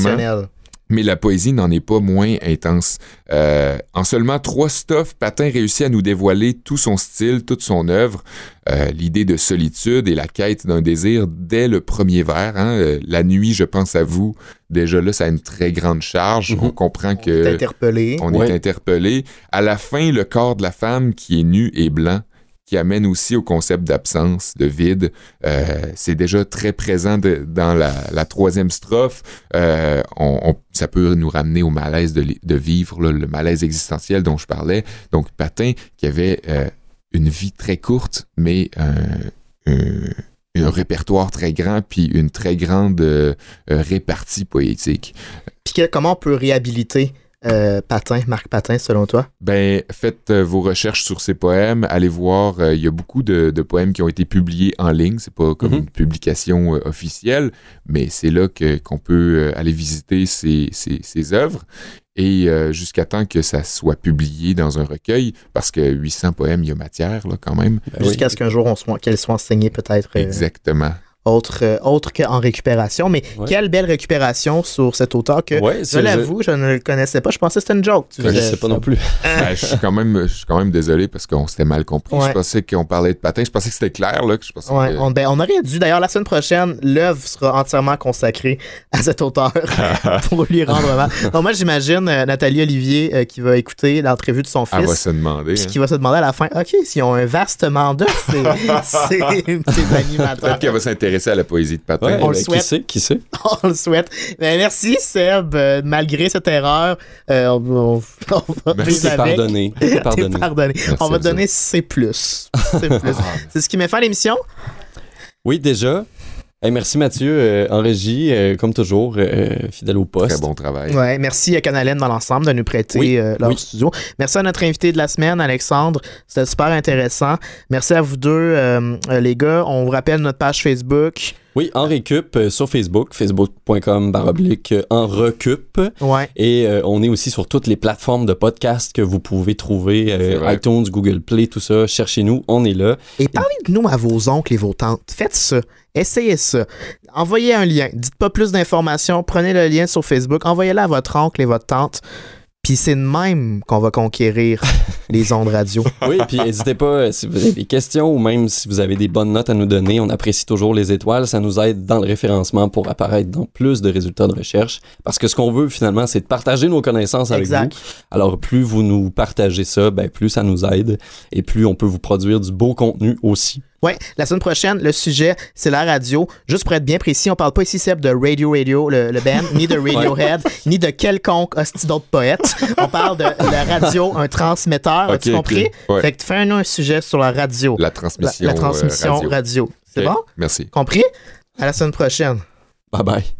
Mais la poésie n'en est pas moins intense. Euh, en seulement trois stuffs, Patin réussit à nous dévoiler tout son style, toute son œuvre, euh, l'idée de solitude et la quête d'un désir dès le premier vers. hein. Euh, la nuit, je pense à vous. Déjà là, ça a une très grande charge. Mhm. On comprend On que est interpellé. on Ouais. est interpellé. À la fin, le corps de la femme qui est nu et blanc, qui amène aussi au concept d'absence, de vide. Euh, c'est déjà très présent dans la, troisième strophe. Euh, ça peut nous ramener au malaise de, vivre, le malaise existentiel dont je parlais. Donc, Patin, qui avait euh, une vie très courte, mais un, répertoire très grand, puis une très grande répartie poétique. Puis comment on peut réhabiliter euh, Patin, Marc Patin, selon toi? Ben, faites euh, vos recherches sur ces poèmes. Allez voir, euh, il y a beaucoup de, de poèmes qui ont été publiés en ligne. C'est pas comme Mhm. une publication euh, officielle, mais c'est là qu'on peut euh, aller visiter ces, ces, ces œuvres. Et euh, jusqu'à temps que ça soit publié dans un recueil, parce que 800 poèmes, il y a matière, là, quand même. Ben oui. Jusqu'à ce qu'un jour, on soit, qu'elle soit enseignée peut-être euh, Exactement. Autre, euh, autre qu'en récupération. Mais Ouais. quelle belle récupération sur cet auteur que, Ouais, je l'avoue, je ne le connaissais pas. Je pensais que c'était une joke. Tu Je, je faisais- sais pas non plus. Ben, je suis quand même, je suis quand même désolé parce qu'on s'était mal compris. Ouais. Je pensais qu'on parlait de patin. Je pensais que c'était clair, là. que Je pensais Ouais, que- on, ben, on aurait dû, d'ailleurs, la semaine prochaine, l'œuvre sera entièrement consacrée à cet auteur pour lui rendre hommage. Donc, moi, j'imagine euh, Nathalie Olivier euh, qui va écouter l'entrevue de son Elle va fils. se demander. Puis hein. qui va se demander à la fin, OK, s'ils ont un vaste mandat, c'est c'est- c'est animateur. Peut-être qu'elle va s'intéresser à la poésie de patin. Ouais, On le ben, souhaite. Qui sait, qui sait? On le souhaite. Ben, merci, Seb. Euh, malgré cette erreur, euh, on, on- on va Merci. avec. pardonné. Pardonné. pardonné. Merci on va donner C+. C+. C'est ce qui met fin à l'émission. Oui, déjà. Hey, merci Mathieu, euh, en régie, euh, comme toujours, euh, fidèle au poste. Très bon travail. Ouais, merci à Canalène dans l'ensemble de nous prêter Oui, euh, leur oui. studio. Merci à notre invité de la semaine, Alexandre. C'était super intéressant. Merci à vous deux, euh, euh, les gars. On vous rappelle notre page Facebook. Oui, en récup euh, sur Facebook, facebook.com baroblique euh, en recup. Ouais. Et euh, on est aussi sur toutes les plateformes de podcast que vous pouvez trouver, euh, iTunes, Google Play, tout ça. Cherchez-nous, on est là. Et parlez de nous à vos oncles et vos tantes. Faites ça. Essayez ça. Envoyez un lien. Dites pas plus d'informations. Prenez le lien sur Facebook. Envoyez-le à votre oncle et votre tante. Puis c'est de même qu'on va conquérir les ondes radio. Oui, puis n'hésitez pas euh, si vous avez des questions ou même si vous avez des bonnes notes à nous donner. On apprécie toujours les étoiles. Ça nous aide dans le référencement pour apparaître dans plus de résultats de recherche. Parce que ce qu'on veut finalement, c'est de partager nos connaissances avec Exact. vous. Alors plus vous nous partagez ça, ben, plus ça nous aide et plus on peut vous produire du beau contenu aussi. Ouais, la semaine prochaine, le sujet, c'est la radio. Juste pour être bien précis, on parle pas ici, Seb, de Radio Radio, le, le band, ni de Radiohead, ni de quelconque hostie d'autres poètes. On parle de la radio, un transmetteur. As-tu compris? Ouais. Fait que fais un, sujet sur la radio. La La, transmission, la transmission euh, radio. radio. C'est bon? Merci. Compris? À la semaine prochaine. Bye bye.